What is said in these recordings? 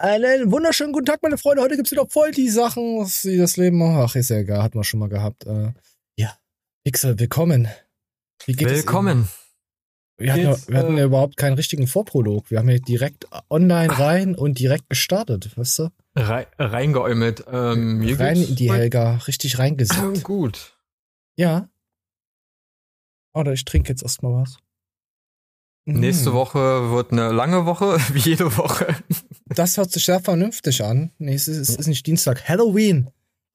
Einen wunderschönen guten Tag, meine Freunde. Heute gibt's wieder voll die Sachen, die das Leben. Ach, ist ja egal, hat man schon mal gehabt. Äh, ja, Pixel, willkommen. Wie geht willkommen. Wir hatten, Jetzt, wir hatten ja äh, überhaupt keinen richtigen Vorprolog. Wir haben ja direkt online rein und direkt gestartet, weißt du? Rein, reingeäumelt. Ähm, rein in die Helga, richtig reingesetzt. gut. Ja. Oder ich trinke jetzt erstmal was. Nächste mhm. Woche wird eine lange Woche, wie jede Woche. Das hört sich sehr vernünftig an. Nee, es ist, es ist nicht Dienstag. Halloween.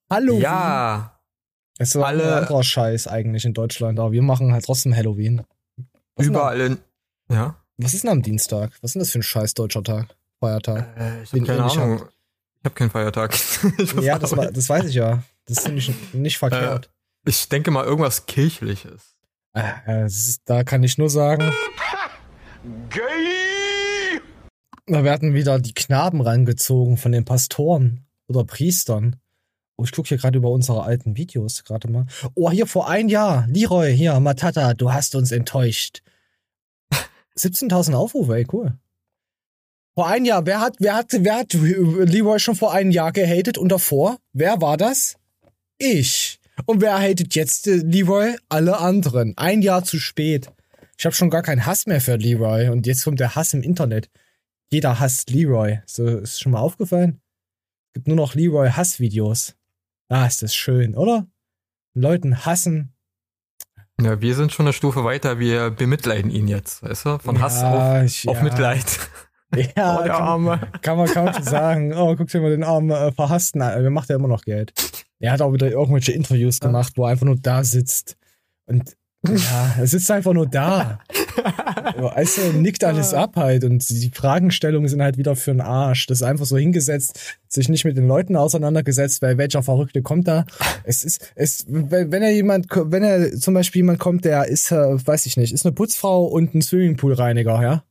Halloween. Ja. Es ist alle ein anderer Scheiß eigentlich in Deutschland, aber wir machen halt trotzdem Halloween. Was überall in. Ja. Was ist denn am Dienstag? Was ist denn das für ein scheiß deutscher Tag? Feiertag? Äh, ich hab keine Ahnung. Hab. Ich habe keinen Feiertag. ja, das, das, weiß ich ja. Das ist nicht, nicht verkehrt. Äh, ich denke mal irgendwas kirchliches. Äh, ist, da kann ich nur sagen. Gay! Da werden wieder die Knaben rangezogen von den Pastoren oder Priestern. Oh, ich gucke hier gerade über unsere alten Videos gerade mal. Oh, hier vor ein Jahr. Leroy, hier, Matata, du hast uns enttäuscht. 17.000 Aufrufe, ey, cool. Vor ein Jahr, wer hat, wer hat, wer hat Leroy schon vor einem Jahr gehatet und davor? Wer war das? Ich. Und wer hatet jetzt äh, Leroy? Alle anderen. Ein Jahr zu spät. Ich habe schon gar keinen Hass mehr für Leroy und jetzt kommt der Hass im Internet. Jeder hasst Leroy. So ist schon mal aufgefallen. Es gibt nur noch Leroy Hassvideos. Ah, ist das schön, oder? Leuten hassen. Ja, wir sind schon eine Stufe weiter. Wir bemitleiden ihn jetzt, weißt du? Von Hass ja, auf, ich, auf ja. Mitleid. Ja, oh, der Arme. Kann, man kaum sagen. Oh, guck dir mal den armen äh, Verhassten an. Der macht ja immer noch Geld. Er hat auch wieder irgendwelche Interviews gemacht, wo er einfach nur da sitzt und ja, er sitzt einfach nur da. weißt du, nickt alles ab halt und die Fragestellungen sind halt wieder für den Arsch. Das ist einfach so hingesetzt, sich nicht mit den Leuten auseinandergesetzt, weil welcher Verrückte kommt da. Es ist, es, wenn er jemand, wenn er zum Beispiel jemand kommt, der ist, äh, weiß ich nicht, ist eine Putzfrau und ein Swimmingpoolreiniger, ja?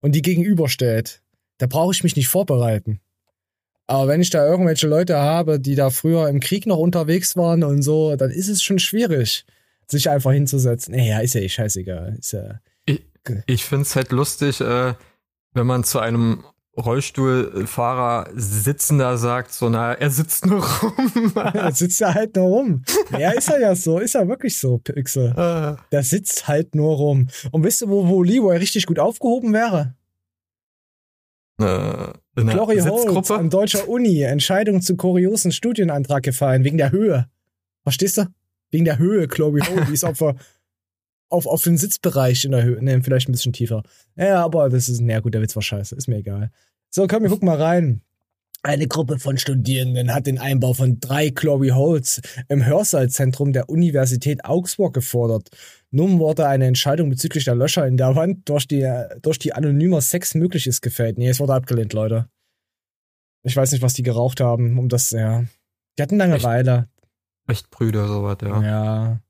Und die gegenüberstellt, da brauche ich mich nicht vorbereiten. Aber wenn ich da irgendwelche Leute habe, die da früher im Krieg noch unterwegs waren und so, dann ist es schon schwierig sich einfach hinzusetzen. Naja, ist ja eh scheißegal. Ist ja, ich ich finde es halt lustig, äh, wenn man zu einem Rollstuhlfahrer sitzender sagt, so, na, er sitzt nur rum. er sitzt ja halt nur rum. Ja, ist er ja so, ist ja wirklich so, Pixel. Ah. Der sitzt halt nur rum. Und wisst ihr, wo, wo Leroy richtig gut aufgehoben wäre? Äh, Glory Holt an deutscher Uni. Entscheidung zu kuriosen Studienantrag gefallen, wegen der Höhe. Verstehst du? Wegen der Höhe, Chloe Hole, die ist auf, auf, auf den Sitzbereich in der Höhe, ne, vielleicht ein bisschen tiefer. Ja, aber das ist, na gut, der Witz war scheiße, ist mir egal. So, komm, wir gucken mal rein. Eine Gruppe von Studierenden hat den Einbau von drei Chloe Holes im Hörsaalzentrum der Universität Augsburg gefordert. Nun wurde eine Entscheidung bezüglich der Löcher in der Wand durch die, durch die anonymer Sex möglich ist gefällt. Nee, es wurde abgelehnt, Leute. Ich weiß nicht, was die geraucht haben, um das, ja. Die hatten Langeweile. Echt Brüder, sowas, ja. Ja.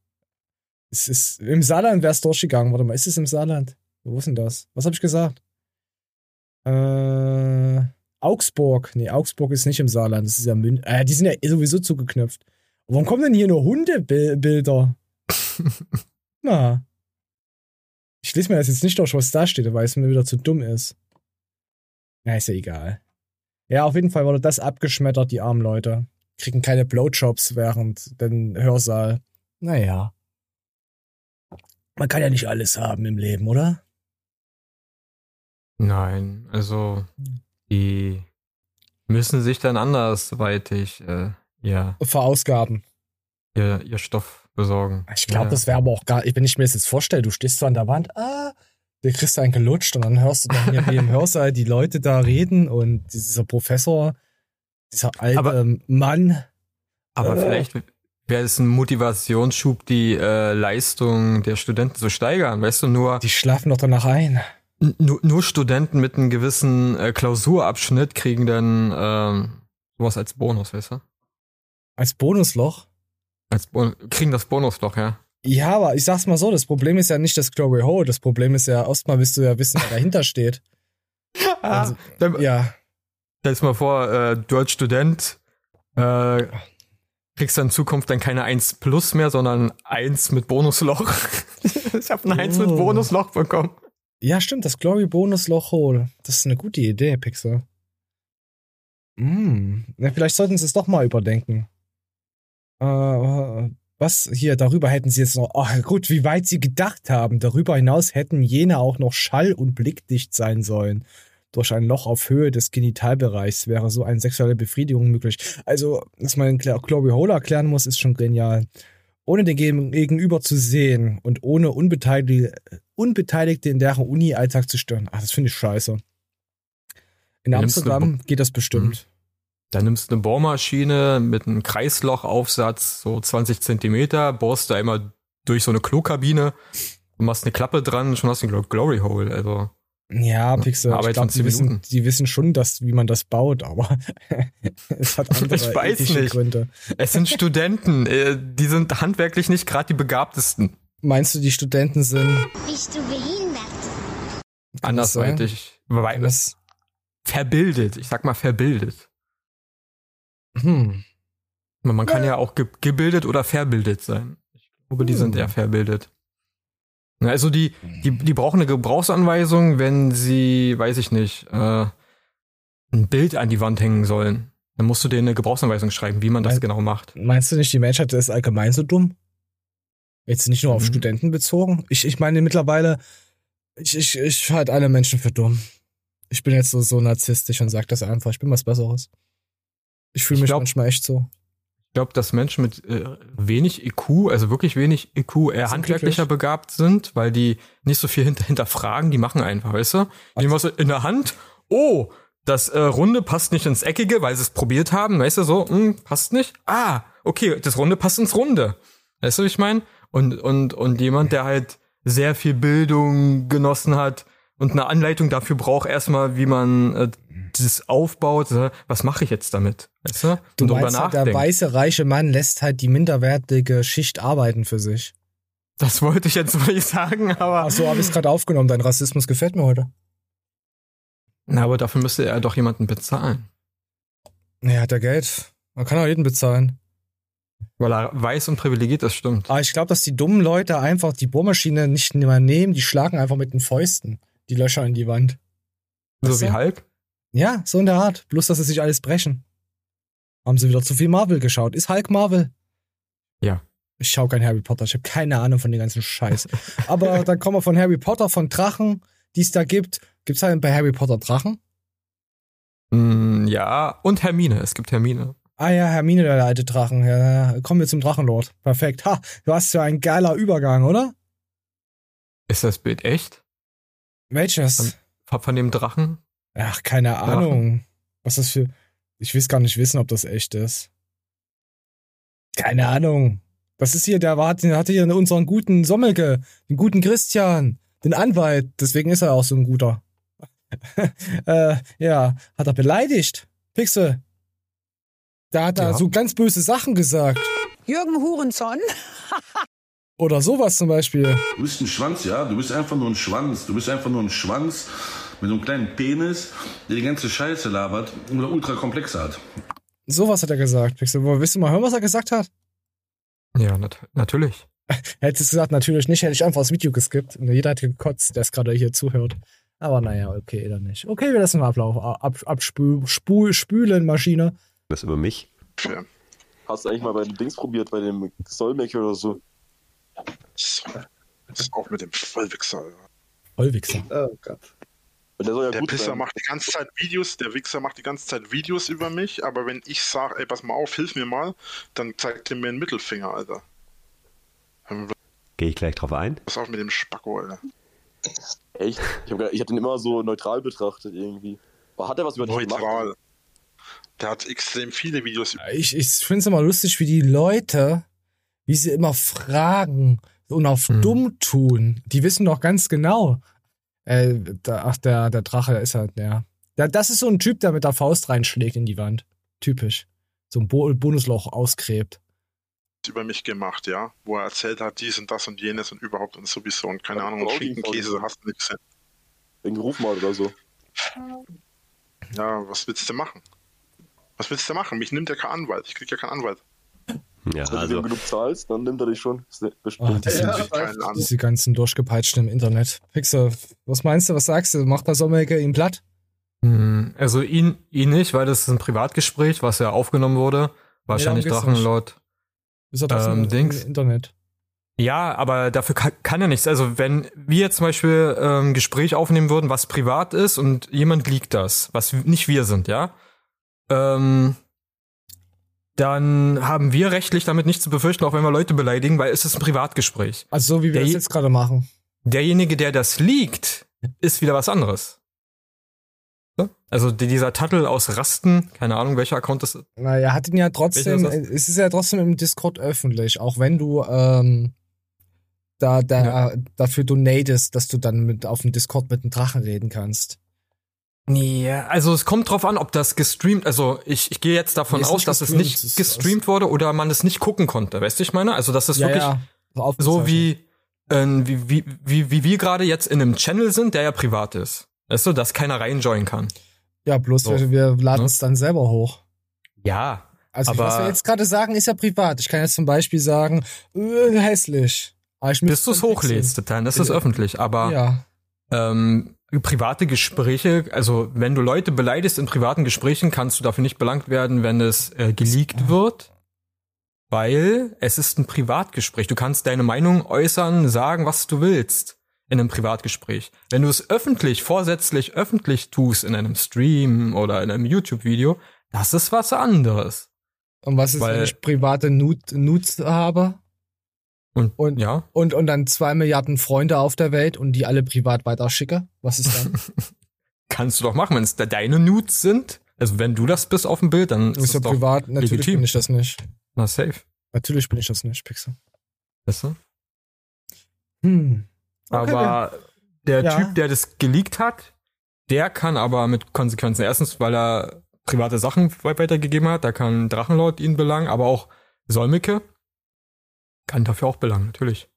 Es ist, im Saarland wäre es durchgegangen. Warte mal, ist es im Saarland? Wo ist denn das? Was habe ich gesagt? Äh, Augsburg. Nee, Augsburg ist nicht im Saarland. Das ist ja München. Äh, die sind ja sowieso zugeknüpft. Warum kommen denn hier nur Hundebilder? Na. Ich lese mir das jetzt nicht durch, was da steht, weil es mir wieder zu dumm ist. Ja, ist ja egal. Ja, auf jeden Fall wurde das abgeschmettert, die armen Leute kriegen keine Blowjobs während den Hörsaal. Naja. Man kann ja nicht alles haben im Leben, oder? Nein, also die müssen sich dann andersweitig äh, ja, verausgaben. Ihr, ihr Stoff besorgen. Ich glaube, ja. das wäre aber auch gar, wenn ich mir das jetzt vorstelle, du stehst so an der Wand, ah, der kriegst du einen gelutscht und dann hörst du dann hier wie im Hörsaal die Leute da reden und dieser Professor dieser alte aber, Mann. Aber äh, vielleicht wäre es ein Motivationsschub, die äh, Leistung der Studenten zu steigern. Weißt du, nur. Die schlafen doch danach ein. Nur, nur Studenten mit einem gewissen äh, Klausurabschnitt kriegen dann ähm, sowas als Bonus, weißt du? Als Bonusloch? Als Bon kriegen das Bonusloch, ja. Ja, aber ich sag's mal so, das Problem ist ja nicht das Glory Hole, das Problem ist ja, erstmal willst du ja wissen, wer dahinter steht. also, ja. Stell dir mal vor, äh, du als Student äh, kriegst du in Zukunft dann keine 1 plus mehr, sondern 1 mit Bonusloch. ich habe ein 1 oh. mit Bonusloch bekommen. Ja, stimmt, das Glory Bonusloch Hole. Das ist eine gute Idee, Pixel. Hm, na, vielleicht sollten sie es doch mal überdenken. Äh, was hier darüber hätten sie jetzt noch, oh gut, wie weit sie gedacht haben. Darüber hinaus hätten jene auch noch schall- und blickdicht sein sollen. Durch ein Loch auf Höhe des Genitalbereichs wäre so eine sexuelle Befriedigung möglich. Also, dass man Chloe Hole erklären muss, ist schon genial. Ohne den Gegenüber zu sehen und ohne Unbeteiligte, Unbeteiligte in deren Uni-Alltag zu stören. Ach, das finde ich scheiße. In Amsterdam geht das bestimmt. Mhm. Da nimmst du eine Bohrmaschine mit einem Kreislochaufsatz, so 20 Zentimeter, bohrst du einmal durch so eine Klokabine und machst eine Klappe dran und schon hast du einen Glory Hole. Also. Ja, Pixel, Arbeit ich glaube, die wissen, die wissen schon, dass, wie man das baut, aber es hat andere ich weiß nicht. Gründe. Es sind Studenten, äh, die sind handwerklich nicht gerade die begabtesten. Meinst du, die Studenten sind... Bist du behindert? Andersweitig. Weil das verbildet, ich sag mal verbildet. Hm. Man kann ja, ja auch ge gebildet oder verbildet sein. Ich glaube, die hm. sind eher verbildet. Also die, die, die brauchen eine Gebrauchsanweisung, wenn sie, weiß ich nicht, äh, ein Bild an die Wand hängen sollen. Dann musst du denen eine Gebrauchsanweisung schreiben, wie man das Me genau macht. Meinst du nicht, die Menschheit ist allgemein so dumm? Jetzt nicht nur auf mhm. Studenten bezogen. Ich, ich meine mittlerweile, ich, ich, ich halte alle Menschen für dumm. Ich bin jetzt so, so narzisstisch und sag das einfach, ich bin was Besseres. Ich fühle mich glaub, manchmal echt so. Ich glaube, dass Menschen mit äh, wenig IQ, also wirklich wenig IQ, eher handwerklicher begabt sind, weil die nicht so viel hinter, hinterfragen, die machen einfach, weißt du? Die was in der Hand, oh, das äh, Runde passt nicht ins Eckige, weil sie es probiert haben, weißt du, so, hm, passt nicht. Ah, okay, das Runde passt ins Runde. Weißt du, wie ich meine? Und, und, und jemand, der halt sehr viel Bildung genossen hat und eine Anleitung dafür braucht, erstmal, wie man äh, das aufbaut, was mache ich jetzt damit? Weißt du? Du meinst halt, der weiße, reiche Mann lässt halt die minderwertige Schicht arbeiten für sich. Das wollte ich jetzt nicht sagen, aber. Ach so, habe ich es gerade aufgenommen. Dein Rassismus gefällt mir heute. Na, aber dafür müsste er doch jemanden bezahlen. Naja, hat er Geld. Man kann auch jeden bezahlen. Weil er weiß und privilegiert, das stimmt. Aber ich glaube, dass die dummen Leute einfach die Bohrmaschine nicht mehr nehmen, die schlagen einfach mit den Fäusten die Löcher in die Wand. So wie Hulk? Ja, so in der Art. Bloß, dass sie sich alles brechen. Haben sie wieder zu viel Marvel geschaut. Ist Hulk Marvel? Ja. Ich schaue kein Harry Potter. Ich habe keine Ahnung von dem ganzen Scheiß. Aber dann kommen wir von Harry Potter, von Drachen, die es da gibt. Gibt es halt bei Harry Potter Drachen? Mm, ja, und Hermine. Es gibt Hermine. Ah ja, Hermine, der alte Drachen. Ja, kommen wir zum Drachenlord. Perfekt. Ha, du hast ja ein geiler Übergang, oder? Ist das Bild echt? Welches? Von, von dem Drachen? Ach, keine Ahnung. Was das für. Ich will gar nicht wissen, ob das echt ist. Keine Ahnung. Das ist hier, der war, der hatte hier unseren guten Sommelke, den guten Christian, den Anwalt. Deswegen ist er auch so ein guter. äh, ja, hat er beleidigt. Pixel. Da hat er ja. so ganz böse Sachen gesagt. Jürgen Hurenson. Oder sowas zum Beispiel. Du bist ein Schwanz, ja? Du bist einfach nur ein Schwanz. Du bist einfach nur ein Schwanz mit so einem kleinen Penis, der die ganze Scheiße labert und ultra komplex hat. Sowas hat er gesagt. Willst du mal hören, was er gesagt hat? Ja, nat natürlich. Hättest du gesagt, natürlich nicht, hätte ich einfach das Video geskippt. Und jeder hat gekotzt, der es gerade hier zuhört. Aber naja, okay, dann nicht. Okay, wir lassen mal Ablauf. Ab, abspülen, Maschine. Was über mich? Ja. Hast du eigentlich mal bei den Dings probiert, bei dem Soulmaker oder so? Das ist auch mit dem Vollwichser. Vollwichser. Oh Gott. Der, ja der Pisser sein. macht die ganze Zeit Videos, der Wichser macht die ganze Zeit Videos über mich, aber wenn ich sage, ey, pass mal auf, hilf mir mal, dann zeigt er mir einen Mittelfinger, Alter. Gehe ich gleich drauf ein? Pass auf mit dem Spacko, Alter. Echt? Ich habe hab den immer so neutral betrachtet irgendwie. Aber hat er was über dich gemacht? Neutral. Der hat extrem viele Videos. Ich, ich finde es immer lustig, wie die Leute, wie sie immer fragen und auf hm. dumm tun. Die wissen doch ganz genau, äh, da, ach, der, der Drache ist halt, ja. ja. Das ist so ein Typ, der mit der Faust reinschlägt in die Wand. Typisch. So ein Bo Bonusloch ausgräbt. Über mich gemacht, ja. Wo er erzählt hat, dies und das und jenes und überhaupt und sowieso und keine Ahnung, und Schinkenkäse hast du nichts. Den Ruf mal oder so. Ja, was willst du machen? Was willst du machen? Mich nimmt ja kein Anwalt. Ich krieg ja keinen Anwalt. Ja, Wenn also. du genug zahlst, dann nimmt er dich schon. Oh, die ja, diese ganzen durchgepeitschten im Internet. Pixel, was meinst du, was sagst du? Macht der Sommerecke ihn platt? Hm, Also ihn, ihn nicht, weil das ist ein Privatgespräch, was ja aufgenommen wurde. Wahrscheinlich nee, Drachenlord. Ist doch das ähm, Dings. Internet. Ja, aber dafür kann, kann er nichts. Also wenn wir zum Beispiel ähm, Gespräch aufnehmen würden, was privat ist und jemand liegt das, was nicht wir sind, ja, ähm, dann haben wir rechtlich damit nichts zu befürchten, auch wenn wir Leute beleidigen, weil es ist ein Privatgespräch. Also so wie wir der, das jetzt gerade machen. Derjenige, der das liegt, ist wieder was anderes. Also dieser Tuttle aus Rasten, keine Ahnung, welcher Account das ist. Naja, hat ihn ja trotzdem, es ist ja trotzdem im Discord öffentlich, auch wenn du ähm, da, da ja. dafür donatest, dass du dann mit auf dem Discord mit dem Drachen reden kannst. Ja, also es kommt drauf an, ob das gestreamt, also ich, ich gehe jetzt davon aus, dass es nicht gestreamt wurde oder man es nicht gucken konnte, weißt du, ich meine? Also das ist ja, wirklich ja. so wie, äh, wie, wie, wie, wie wir gerade jetzt in einem Channel sind, der ja privat ist. Weißt du, dass keiner reinjoinen kann. Ja, bloß so. wir, wir laden ne? es dann selber hoch. Ja. Also aber was wir jetzt gerade sagen, ist ja privat. Ich kann jetzt zum Beispiel sagen, äh, hässlich. Bis du es hochlädst, dann ist es öffentlich. Aber ja. ähm, private Gespräche, also wenn du Leute beleidigst in privaten Gesprächen, kannst du dafür nicht belangt werden, wenn es äh, geleakt wird. Weil es ist ein Privatgespräch. Du kannst deine Meinung äußern, sagen, was du willst in einem Privatgespräch. Wenn du es öffentlich, vorsätzlich öffentlich tust in einem Stream oder in einem YouTube-Video, das ist was anderes. Und was ist, Weil, wenn ich private Nudes habe? Und, und, ja. Und, und dann zwei Milliarden Freunde auf der Welt und die alle privat weiterschicke? Was ist dann? Kannst du doch machen, wenn es da deine Nudes sind. Also wenn du das bist auf dem Bild, dann ist, ist ja privat. Natürlich legitim. bin ich das nicht. Na safe. Natürlich bin ich das nicht, Pixel. Weißt du? Hm. Okay. Aber der ja. Typ, der das geleakt hat, der kann aber mit Konsequenzen. Erstens, weil er private Sachen weitergegeben hat, da kann Drachenlord ihn belangen, aber auch Solmecke kann dafür auch belangen, natürlich.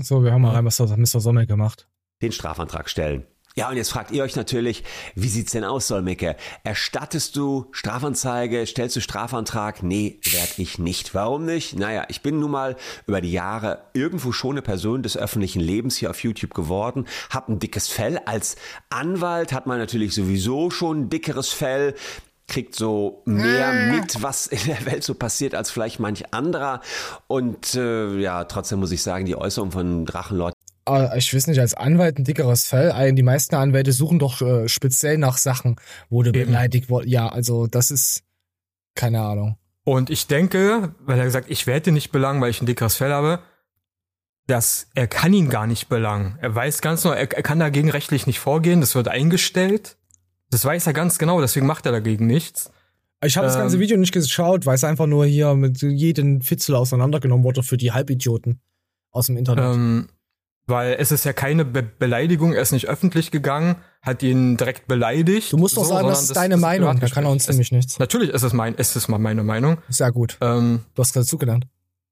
So, wir haben mal einmal Mr. Sommer gemacht. Den Strafantrag stellen. Ja, und jetzt fragt ihr euch natürlich, wie sieht's denn aus, Solmecke? Erstattest du Strafanzeige? Stellst du Strafantrag? Nee, werd ich nicht. Warum nicht? Naja, ich bin nun mal über die Jahre irgendwo schon eine Person des öffentlichen Lebens hier auf YouTube geworden, hab ein dickes Fell. Als Anwalt hat man natürlich sowieso schon ein dickeres Fell kriegt so mehr ah. mit, was in der Welt so passiert, als vielleicht manch anderer. Und äh, ja, trotzdem muss ich sagen, die Äußerung von Drachenlord Ah, ich weiß nicht, als Anwalt ein dickeres Fell. Die meisten Anwälte suchen doch äh, speziell nach Sachen, wo du beleidigt wurdest. Ja, also das ist keine Ahnung. Und ich denke, weil er gesagt, ich werde nicht belangen, weil ich ein dickeres Fell habe, dass er kann ihn gar nicht belangen. Er weiß ganz genau, er, er kann dagegen rechtlich nicht vorgehen. Das wird eingestellt. Das weiß er ganz genau, deswegen macht er dagegen nichts. Ich habe ähm, das ganze ähm, Video nicht geschaut, weil es einfach nur hier mit jedem Fitzel auseinandergenommen wurde für die Halbidioten aus dem Internet. Ähm, weil es ist ja keine Be Beleidigung, er ist nicht öffentlich gegangen, hat ihn direkt beleidigt. Du musst doch so, sagen, das ist deine das Meinung, da kann er uns nämlich nichts. Natürlich ist es mein, ist es mal meine Meinung. Sehr gut. Ähm, du hast gerade zugelernt.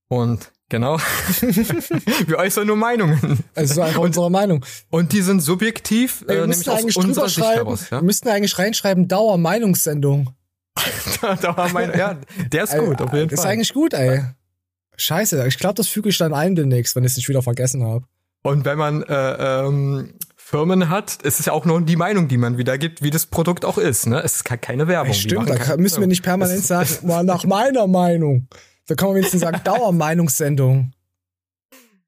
Und genau. wir äußern nur Meinungen. Es ist einfach unsere Meinung. Und die sind subjektiv, äh, nämlich aus unserer Sicht heraus. Ja? Wir müssten eigentlich reinschreiben, Dauer-Meinungssendung. Dauer-Meinung, ja, der ist gut, auf jeden Fall. Ist eigentlich gut, ey. Scheiße, ich glaube, das füge ich dann ein demnächst, wenn ich es nicht wieder vergessen habe. Und wenn man äh, ähm, Firmen hat, ist es ja auch nur die Meinung, die man wiedergibt, wie das Produkt auch ist. Ne? Es ist keine Werbung. Stimmt, da müssen wir nicht permanent sagen, mal nach meiner Meinung. Da kann man wenigstens sagen, Dauermeinungssendung.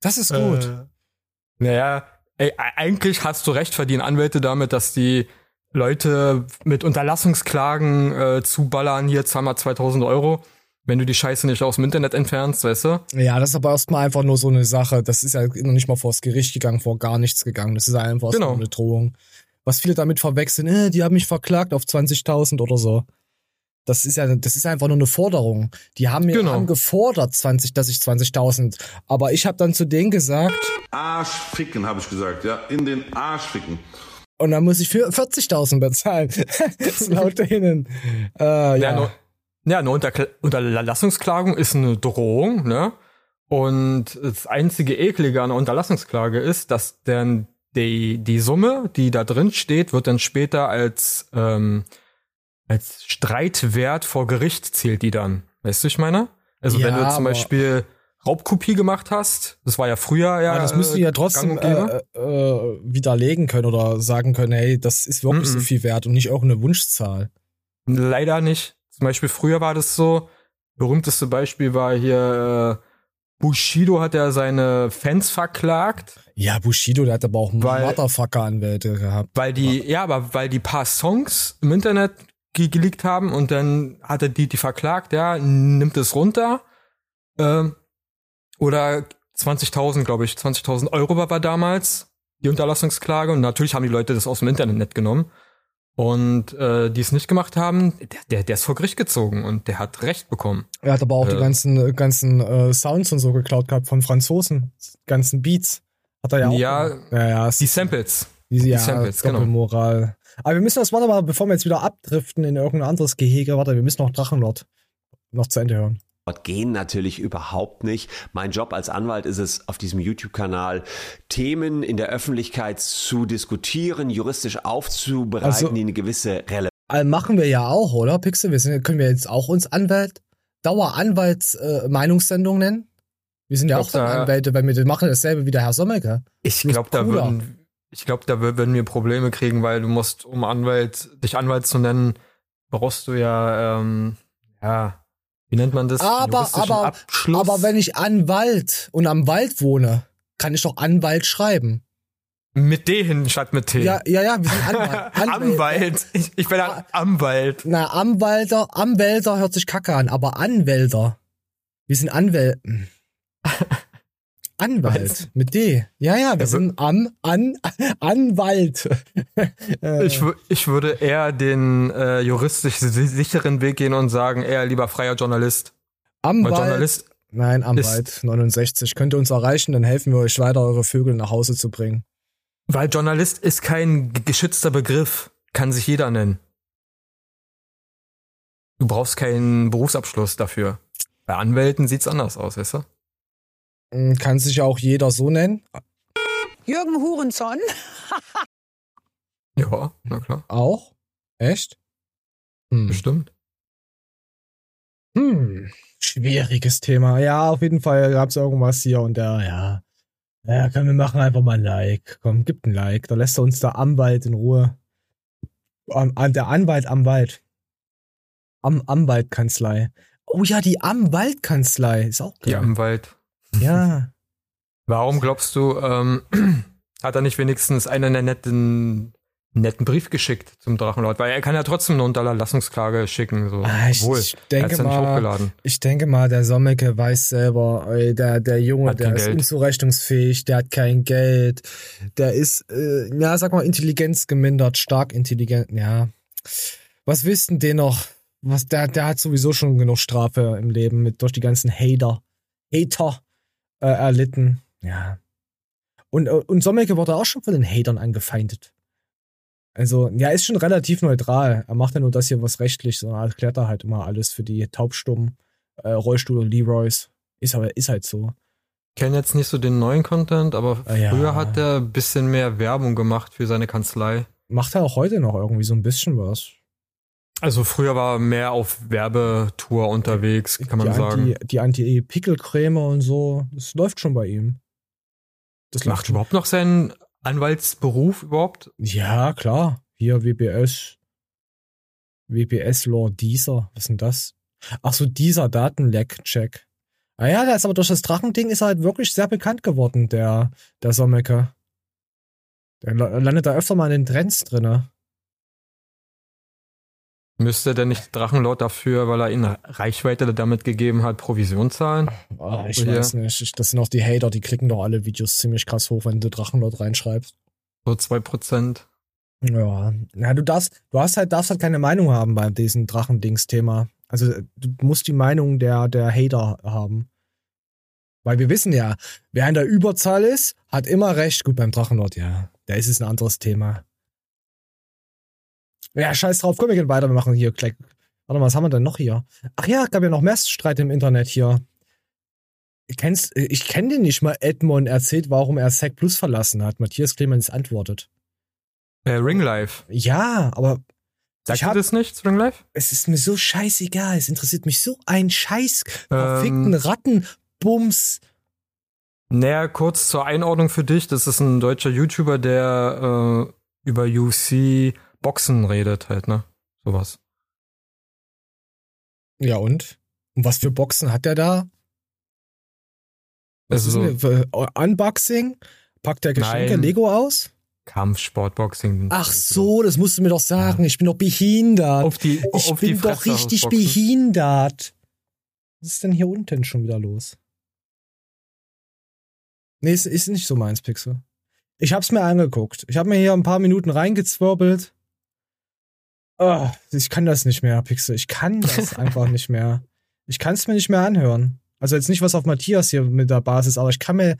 Das ist gut. Äh, naja, ey, eigentlich hast du recht, verdienen Anwälte damit, dass die Leute mit Unterlassungsklagen äh, zuballern, hier zahl mal 2000 Euro wenn du die Scheiße nicht aus dem Internet entfernst, weißt du? Ja, das ist aber erstmal einfach nur so eine Sache. Das ist ja noch nicht mal vors Gericht gegangen, vor gar nichts gegangen. Das ist einfach genau. so eine Drohung. Was viele damit verwechseln, äh, die haben mich verklagt auf 20.000 oder so. Das ist ja, das ist einfach nur eine Forderung. Die haben mir genau. haben gefordert 20, dass ich 20.000. Aber ich habe dann zu denen gesagt. Arsch ficken, habe ich gesagt, ja, in den Arsch ficken. Und dann muss ich für 40.000 bezahlen. laut denen. Äh, ja. ja ja, eine Unter Unterlassungsklagung ist eine Drohung, ne? Und das einzige Eklige an der Unterlassungsklage ist, dass dann die, die Summe, die da drin steht, wird dann später als, ähm, als Streitwert vor Gericht zählt die dann. Weißt du, ich meine? Also ja, wenn du zum Beispiel Raubkopie gemacht hast. Das war ja früher ja. Aber das müssen die ja trotzdem äh, äh, widerlegen können oder sagen können, hey, das ist wirklich mm -mm. so viel wert und nicht auch eine Wunschzahl. Leider nicht. Zum Beispiel früher war das so. Berühmteste Beispiel war hier äh, Bushido hat ja seine Fans verklagt. Ja, Bushido, der hat aber auch Motherfucker-Anwälte gehabt. Weil die, ja, aber weil die paar Songs im Internet ge geleakt haben und dann hat er die, die verklagt, ja, nimmt es runter. Ähm, oder 20.000, glaube ich, 20.000 Euro war, damals die Unterlassungsklage und natürlich haben die Leute das aus dem Internet nicht genommen. Und äh, die es nicht gemacht haben, der, der, der ist vor Gericht gezogen und der hat Recht bekommen. Er hat aber auch äh, die ganzen, ganzen äh, Sounds und so geklaut gehabt von Franzosen. Ganzen Beats. Hat er ja auch. Ja, ja, ja die Samples. Die, die ja, Samples, genau. Moral. Aber wir müssen das, warte mal, bevor wir jetzt wieder abdriften in irgendein anderes Gehege, warte, wir müssen noch Drachenlord noch zu Ende hören gehen natürlich überhaupt nicht. Mein Job als Anwalt ist es, auf diesem YouTube-Kanal Themen in der Öffentlichkeit zu diskutieren, juristisch aufzubereiten, also, die eine gewisse Relevanz äh, machen wir ja auch, oder Pixel? Wir sind, können wir jetzt auch uns Anwalt, Daueranwalts äh, Meinungssendung nennen? Wir sind ja auch da, Anwälte, weil wir machen dasselbe wie der Herr Sommerke. Ich glaube, da würden ich glaube, da würden wir Probleme kriegen, weil du musst, um Anwalt, dich Anwalt zu nennen, brauchst du ja, ähm, ja, wie nennt man das? Aber, aber, Abschluss? aber wenn ich an Wald und am Wald wohne, kann ich doch Anwalt schreiben. Mit D hin statt mit T. Ja, ja, ja, wir sind Anwalt. Anwalt. Ich, ich bin ein Anwalt. Na, Anwälter, Anwälter hört sich kacke an, aber Anwälter. Wir sind Anwälten. Anwalt mit D. Ja, ja, wir ja, sind am an Anwalt. Ich, ich würde eher den äh, juristisch sicheren Weg gehen und sagen, eher lieber freier Journalist. Anwalt. Journalist Nein, Anwalt 69 könnt ihr uns erreichen, dann helfen wir euch weiter, eure Vögel nach Hause zu bringen. Weil Journalist ist kein geschützter Begriff, kann sich jeder nennen. Du brauchst keinen Berufsabschluss dafür. Bei Anwälten sieht's anders aus, weißt du? Hm, kann sich auch jeder so nennen. Jürgen Hurenson. ja, na klar. Auch? Echt? Hm. Bestimmt. Hm, schwieriges Thema. Ja, auf jeden Fall gab es irgendwas hier und da, ja. Ja, komm, wir machen einfach mal ein Like. Komm, gib ein Like. Da lässt er uns der Anwalt in Ruhe. An, an der Anwalt am Wald. Am Anwaltkanzlei. Oh ja, die Anwaltkanzlei. Ist auch geil. Die Anwalt. Ja. Warum glaubst du, ähm, hat er nicht wenigstens einen netten, netten Brief geschickt zum Drachenlord? Weil er kann ja trotzdem eine Unterlassungsklage schicken. So. Ah, ich, Obwohl, ich denke mal, ich denke mal, der Sommeke weiß selber, ey, der, der Junge, hat der ist Geld. unzurechnungsfähig, der hat kein Geld, der ist, äh, ja, sag mal, Intelligenz gemindert, stark intelligent, ja. Was wisst denn den noch? Was, der, der hat sowieso schon genug Strafe im Leben mit durch die ganzen Hater. Hater äh, erlitten. Ja. Und, äh, und Sommerke wurde auch schon von den Hatern angefeindet. Also, ja, ist schon relativ neutral. Er macht ja nur das hier, was rechtlich, sondern erklärt er halt immer alles für die Taubstummen, äh, Rollstuhl und Leroys. Ist aber, ist halt so. Ich kenne jetzt nicht so den neuen Content, aber ah, früher ja. hat er ein bisschen mehr Werbung gemacht für seine Kanzlei. Macht er auch heute noch irgendwie so ein bisschen was. Also früher war er mehr auf Werbetour unterwegs, kann man die sagen. Anti, die Anti-Pickelcreme und so, das läuft schon bei ihm. Das macht überhaupt noch seinen Anwaltsberuf überhaupt? Ja, klar. Hier WBS. WBS Law dieser. Was ist denn das? Ach so, dieser Datenleck-Check. Ah ja, der ist aber durch das Drachending ist er halt wirklich sehr bekannt geworden, der, der Sommecker. Der landet da öfter mal in den Trends drinne. Müsste denn nicht Drachenlord dafür, weil er ihnen Reichweite damit gegeben hat, Provision zahlen? Oh, ich Oder weiß nicht. Das sind auch die Hater, die klicken doch alle Videos ziemlich krass hoch, wenn du Drachenlord reinschreibst. So zwei Prozent. Ja. ja, du darfst, du hast halt, darfst halt keine Meinung haben bei diesem Drachendings-Thema. Also du musst die Meinung der, der Hater haben. Weil wir wissen ja, wer in der Überzahl ist, hat immer recht. Gut, beim Drachenlord, ja. Da ist es ein anderes Thema. Ja, scheiß drauf, komm, wir gehen weiter, wir machen hier gleich. Warte mal, was haben wir denn noch hier? Ach ja, gab ja noch mehr Streit im Internet hier. Kennst, ich kenne den nicht mal. Edmond erzählt, warum er Sack Plus verlassen hat. Matthias Clemens antwortet. Äh, Ringlife. Ja, aber. Sagt ich hab, das nicht, Ringlife? Es ist mir so scheißegal. Es interessiert mich so ein Scheiß. Verfickten ähm, Ratten. Bums. Naja, kurz zur Einordnung für dich. Das ist ein deutscher YouTuber, der äh, über UC Boxen redet halt, ne? Sowas. Ja, und? Und was für Boxen hat der da? Was also, ist denn, Unboxing? Packt der Geschenke nein. Lego aus? Kampfsportboxing. Ach so, das musst du mir doch sagen. Ja. Ich bin doch behindert. Auf die, ich auf bin doch richtig behindert. Was ist denn hier unten schon wieder los? Nee, ist, ist nicht so meins, Pixel. Ich hab's mir angeguckt. Ich hab mir hier ein paar Minuten reingezwirbelt. Oh, ich kann das nicht mehr, Pixel. Ich kann das einfach nicht mehr. Ich kann es mir nicht mehr anhören. Also jetzt nicht was auf Matthias hier mit der Basis, aber ich kann mir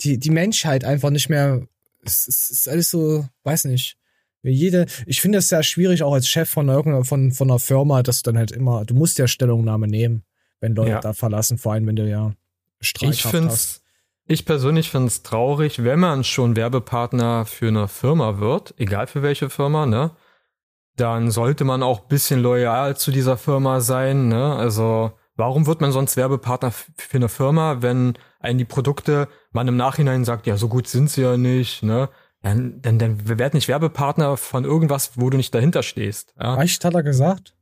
die, die Menschheit einfach nicht mehr. Es, es ist alles so, weiß nicht. Jede, ich finde es sehr schwierig, auch als Chef von irgendeiner, von, von einer Firma, dass du dann halt immer, du musst ja Stellungnahme nehmen, wenn Leute ja. da verlassen, vor allem wenn du ja Streik ich hast. Ich persönlich finde es traurig, wenn man schon Werbepartner für eine Firma wird, egal für welche Firma, ne? Dann sollte man auch bisschen loyal zu dieser Firma sein, ne? Also, warum wird man sonst Werbepartner für eine Firma, wenn einen die Produkte man im Nachhinein sagt, ja, so gut sind sie ja nicht, ne? Dann, dann, dann werd nicht Werbepartner von irgendwas, wo du nicht dahinter stehst. Ja? Echt, hat er gesagt?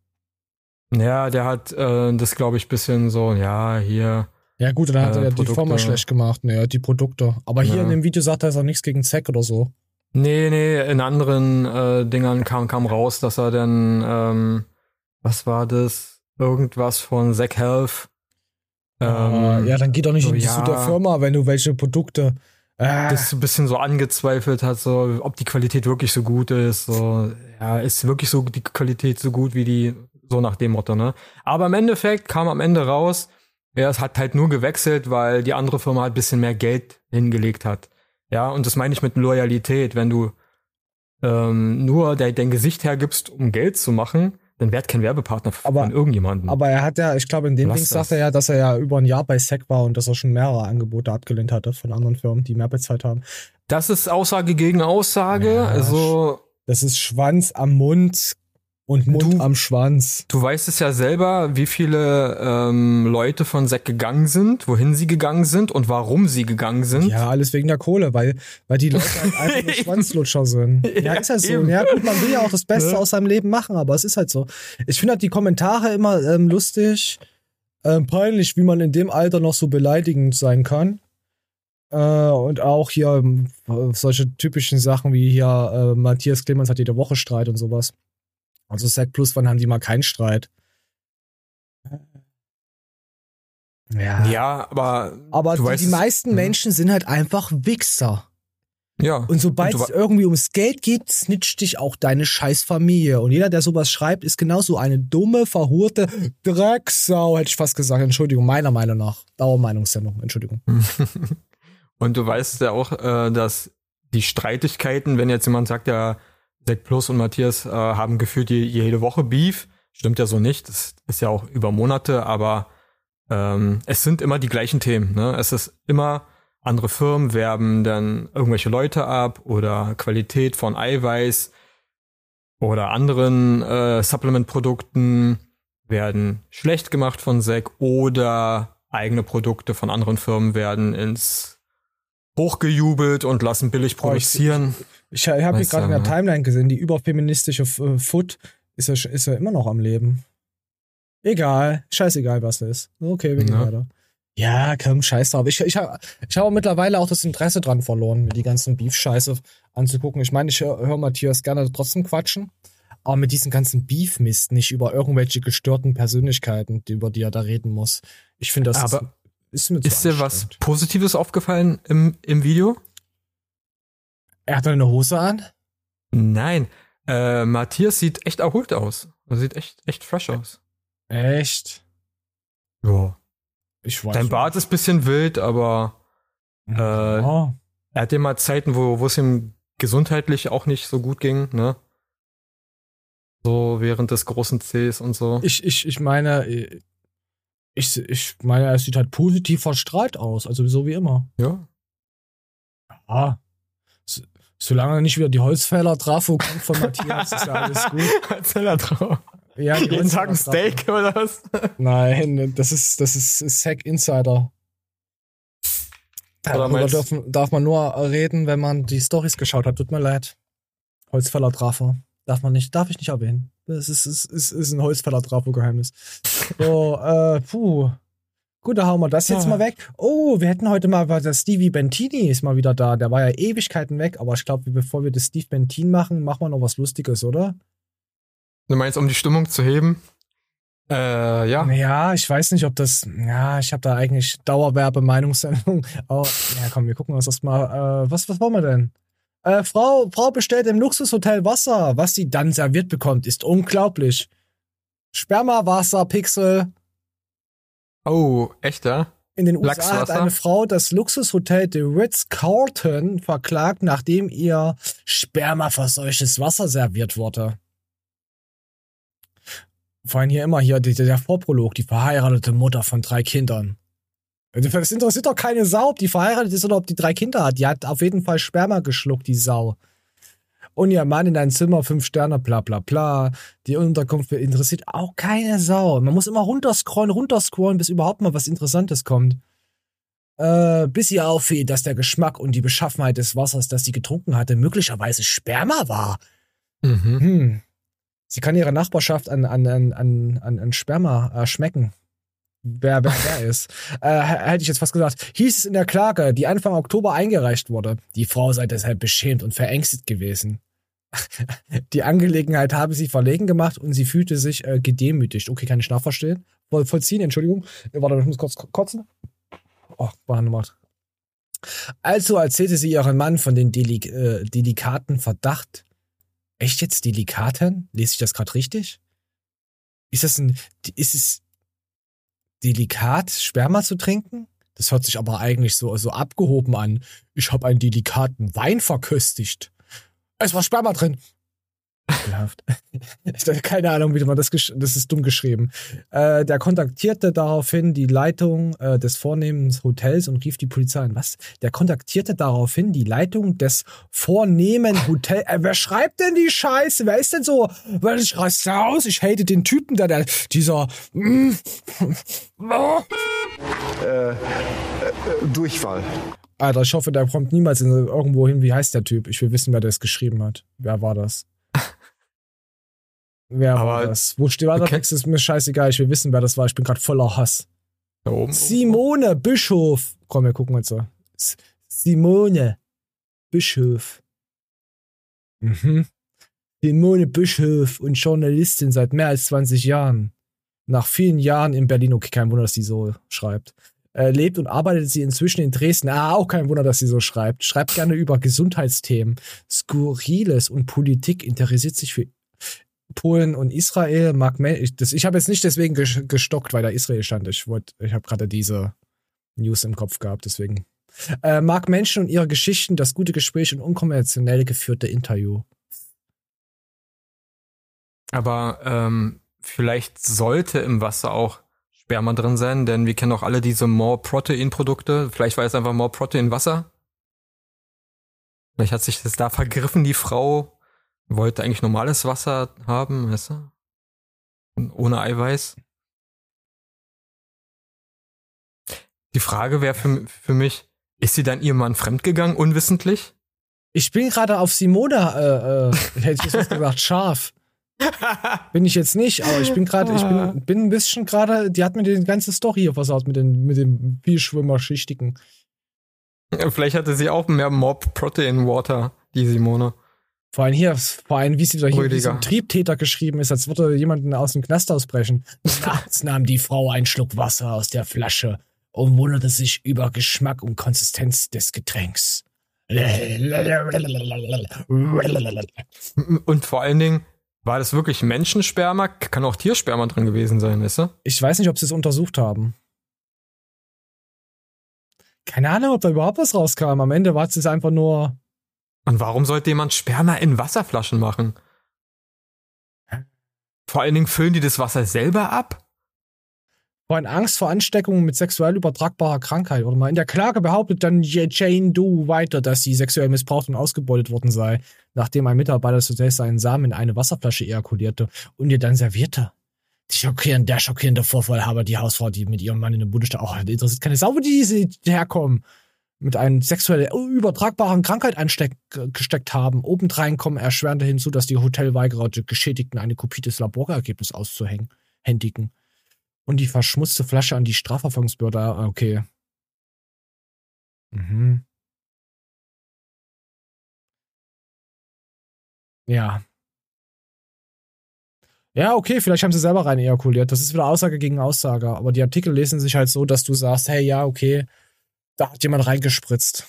Ja, der hat äh, das, glaube ich, bisschen so, ja, hier ja, gut, dann hat äh, er die Firma schlecht gemacht. Ne, die Produkte. Aber hier ja. in dem Video sagt er, ist auch nichts gegen Zack oder so. Nee, nee, in anderen äh, Dingern kam, kam raus, dass er dann, ähm, was war das? Irgendwas von Zack Health. Ähm, ja, dann geht doch nicht so, in ja, der Firma, wenn du welche Produkte. Äh. Das ein bisschen so angezweifelt hat, so, ob die Qualität wirklich so gut ist. So, ja, ist wirklich so die Qualität so gut wie die, so nach dem Motto, ne? Aber im Endeffekt kam am Ende raus, ja, es hat halt nur gewechselt, weil die andere Firma halt bisschen mehr Geld hingelegt hat. Ja, und das meine ich mit Loyalität. Wenn du ähm, nur de dein Gesicht hergibst, um Geld zu machen, dann werd kein Werbepartner aber, von irgendjemandem. Aber er hat ja, ich glaube, in dem Lass Ding sagt er ja, dass er ja über ein Jahr bei SEC war und dass er schon mehrere Angebote abgelehnt hatte von anderen Firmen, die mehr bezahlt haben. Das ist Aussage gegen Aussage. Ja, also. Das ist Schwanz am Mund, und Mund du, am Schwanz. Du weißt es ja selber, wie viele ähm, Leute von Zack gegangen sind, wohin sie gegangen sind und warum sie gegangen sind. Ja, alles wegen der Kohle, weil, weil die Leute halt einfach nur Schwanzlutscher sind. Ja, ja ist halt so. Eben. Ja, gut, man will ja auch das Beste ja. aus seinem Leben machen, aber es ist halt so. Ich finde halt die Kommentare immer ähm, lustig, ähm, peinlich, wie man in dem Alter noch so beleidigend sein kann. Äh, und auch hier ähm, solche typischen Sachen wie hier äh, Matthias Clemens hat jede Woche Streit und sowas. Also Set Plus, wann haben die mal keinen Streit? Ja. Ja, aber. Aber die, weißt, die, meisten hm. Menschen sind halt einfach Wichser. Ja. Und sobald es irgendwie ums Geld geht, snitcht dich auch deine scheiß Familie. Und jeder, der sowas schreibt, ist genauso eine dumme, verhurte Drecksau, hätte ich fast gesagt. Entschuldigung, meiner Meinung nach. Dauermeinungssendung, Entschuldigung. und du weißt ja auch, äh, dass die Streitigkeiten, wenn jetzt jemand sagt, ja, Zack Plus und Matthias äh, haben gefühlt jede Woche Beef. Stimmt ja so nicht. Das ist ja auch über Monate, aber ähm, es sind immer die gleichen Themen. Ne? Es ist immer andere Firmen werben dann irgendwelche Leute ab oder Qualität von Eiweiß oder anderen äh, Supplement-Produkten werden schlecht gemacht von Zack oder eigene Produkte von anderen Firmen werden ins hochgejubelt und lassen billig produzieren. Ich, ich, ich habe gerade in der Timeline gesehen, die überfeministische äh, Foot ist ja, ist ja immer noch am Leben. Egal, scheißegal, was das ist. Okay, wir gehen ja. weiter. Ja, komm, scheiß drauf. Ich, ich habe ich hab mittlerweile auch das Interesse dran verloren, mir die ganzen Beef-Scheiße anzugucken. Ich meine, ich höre hör Matthias gerne trotzdem quatschen, aber mit diesem ganzen Beef-Mist nicht über irgendwelche gestörten Persönlichkeiten, über die er da reden muss. Ich finde das. Aber ist, mir ist dir was Positives aufgefallen im, im Video? Er hat eine Hose an? Nein. Äh, Matthias sieht echt erholt aus. Er sieht echt, echt fresh aus. Echt? Ja. Ich weiß Dein nicht. Bart ist ein bisschen wild, aber äh, oh. er hat ja mal Zeiten, wo, wo es ihm gesundheitlich auch nicht so gut ging, ne? So während des großen Cs und so. Ich, ich, ich meine, ich, ich meine, er sieht halt positiv verstrahlt aus, also so wie immer. Ja. Ja. So, solange nicht wieder die Holzfäller Trafo kommt von Matthias, ist ja alles gut. Holzfäller Trafo. Ja, Jeden Tag ein Steak oder was? Nein, das ist, das ist Sack Insider. Darüber dürfen, darf man nur reden, wenn man die Stories geschaut hat. Tut mir leid. Holzfäller Trafo. Darf man nicht, darf ich nicht erwähnen. Das ist, ist, ist, ist ein Holzfäller Trafo-Geheimnis. So, äh, puh. Gut, da hauen wir das jetzt ja. mal weg. Oh, wir hätten heute mal, weil der Stevie Bentini ist mal wieder da. Der war ja Ewigkeiten weg, aber ich glaube, bevor wir das Steve Bentin machen, machen wir noch was Lustiges, oder? Du meinst, um die Stimmung zu heben? Äh, ja. Ja, ich weiß nicht, ob das. Ja, ich habe da eigentlich Dauerwerbe-Meinungssendung. Oh, ja, komm, wir gucken uns das mal. Äh, was, was wollen wir denn? Äh, Frau, Frau bestellt im Luxushotel Wasser. Was sie dann serviert bekommt, ist unglaublich. Sperma, Pixel. Oh, echter? In den USA hat eine Frau das Luxushotel The Ritz-Carlton verklagt, nachdem ihr spermaverseuchtes Wasser serviert wurde vor allem hier immer hier der, der Vorprolog, die verheiratete Mutter von drei Kindern. Das interessiert doch keine Sau, ob die verheiratet ist oder ob die drei Kinder hat. Die hat auf jeden Fall Sperma geschluckt, die Sau. Und ihr Mann in ein Zimmer, fünf Sterne, bla bla bla. Die Unterkunft interessiert auch keine Sau. Man muss immer runterscrollen, runterscrollen, bis überhaupt mal was Interessantes kommt. Äh, bis ihr auffiel, dass der Geschmack und die Beschaffenheit des Wassers, das sie getrunken hatte, möglicherweise Sperma war. Mhm. Hm. Sie kann ihre Nachbarschaft an, an, an, an, an Sperma äh, schmecken. Wer, wer wer ist. Äh, hätte ich jetzt fast gesagt. Hieß es in der Klage, die Anfang Oktober eingereicht wurde. Die Frau sei deshalb beschämt und verängstet gewesen. die Angelegenheit habe sie verlegen gemacht und sie fühlte sich äh, gedemütigt. Okay, kann ich nachverstehen. Voll, vollziehen, Entschuldigung. Warte, ich muss kurz kotzen. Oh, war nochmal. Also erzählte sie ihren Mann von den delik äh, delikaten Verdacht, Echt jetzt Delikaten? Lese ich das gerade richtig? Ist das ein, ist es delikat, Sperma zu trinken? Das hört sich aber eigentlich so, so abgehoben an. Ich habe einen delikaten Wein verköstigt. Es war Sperma drin. Ekelhaft. Ich habe keine Ahnung, wie man das, das ist dumm geschrieben. Äh, der kontaktierte daraufhin die Leitung äh, des vornehmen Hotels und rief die Polizei an. Was? Der kontaktierte daraufhin die Leitung des vornehmen Hotels. Äh, wer schreibt denn die Scheiße? Wer ist denn so? Weil ich raste aus. Ich hate den Typen da, der, dieser. Mm, oh. äh, Durchfall. Alter, ich hoffe, der kommt niemals in, irgendwo hin. Wie heißt der Typ? Ich will wissen, wer das geschrieben hat. Wer war das? Wer aber war das? Wo steht der Text? Ist mir scheißegal. Ich will wissen, wer das war. Ich bin gerade voller Hass. Da oben, Simone. Bischof. Komm, wir gucken uns so. Simone Bischof. Mhm. Simone Bischof und Journalistin seit mehr als 20 Jahren. Nach vielen Jahren in Berlin, okay, kein Wunder, dass sie so schreibt. Äh, lebt und arbeitet sie inzwischen in Dresden. Ah, auch kein Wunder, dass sie so schreibt. Schreibt gerne über Gesundheitsthemen, Skurriles und Politik, interessiert sich für Polen und Israel mag ich, ich habe jetzt nicht deswegen gestockt, weil da Israel stand. Ich wollte, ich habe gerade diese News im Kopf gehabt, deswegen. Äh, mag Menschen und ihre Geschichten, das gute Gespräch und unkonventionell geführte Interview. Aber ähm, vielleicht sollte im Wasser auch Sperma drin sein, denn wir kennen auch alle diese More Protein Produkte. Vielleicht war es einfach More Protein Wasser. Vielleicht hat sich das da vergriffen, die Frau wollte eigentlich normales Wasser haben, weißt du? Ohne Eiweiß. Die Frage wäre für, für mich, ist sie dann ihrem Mann fremdgegangen, unwissentlich? Ich bin gerade auf Simone, äh, äh, hätte ich jetzt gesagt, scharf. bin ich jetzt nicht, aber ich bin gerade, ich bin, bin ein bisschen gerade, die hat mir die ganze Story hier versaut mit den, mit dem Vielschwimmer-Schichtigen. Vielleicht hatte sie auch mehr Mob Protein Water, die Simone. Vor allem hier, vor allem, wie es hier diesem Triebtäter geschrieben ist, als würde jemanden aus dem Knast ausbrechen. Nachts nahm die Frau einen Schluck Wasser aus der Flasche und wunderte sich über Geschmack und Konsistenz des Getränks. Und vor allen Dingen, war das wirklich Menschensperma? Kann auch Tiersperma drin gewesen sein, weißt du? Ich weiß nicht, ob sie es untersucht haben. Keine Ahnung, ob da überhaupt was rauskam. Am Ende war es einfach nur und warum sollte jemand Sperma in Wasserflaschen machen? Vor allen Dingen füllen die das Wasser selber ab? Vor allem Angst vor Ansteckungen mit sexuell übertragbarer Krankheit. Oder mal in der Klage behauptet dann Jane Doe weiter, dass sie sexuell missbraucht und ausgebeutet worden sei, nachdem ein Mitarbeiter des Hotels seinen Samen in eine Wasserflasche ejakulierte und ihr dann servierte. Die schockierende, der schockierende Vorfall habe die Hausfrau, die mit ihrem Mann in der Bude stand. Oh, interessiert keine Sau, wo die herkommen. Mit einer sexuell übertragbaren Krankheit angesteckt haben. Obendrein kommen erschwerende hinzu, dass die Hotelweigerer Geschädigten eine Kopie des Laborergebnisses auszuhängen, händigen. Und die verschmutzte Flasche an die Strafverfolgungsbehörde. Ah, okay. Mhm. Ja. Ja, okay, vielleicht haben sie selber rein ejakuliert. Das ist wieder Aussage gegen Aussage. Aber die Artikel lesen sich halt so, dass du sagst, hey, ja, okay, da hat jemand reingespritzt.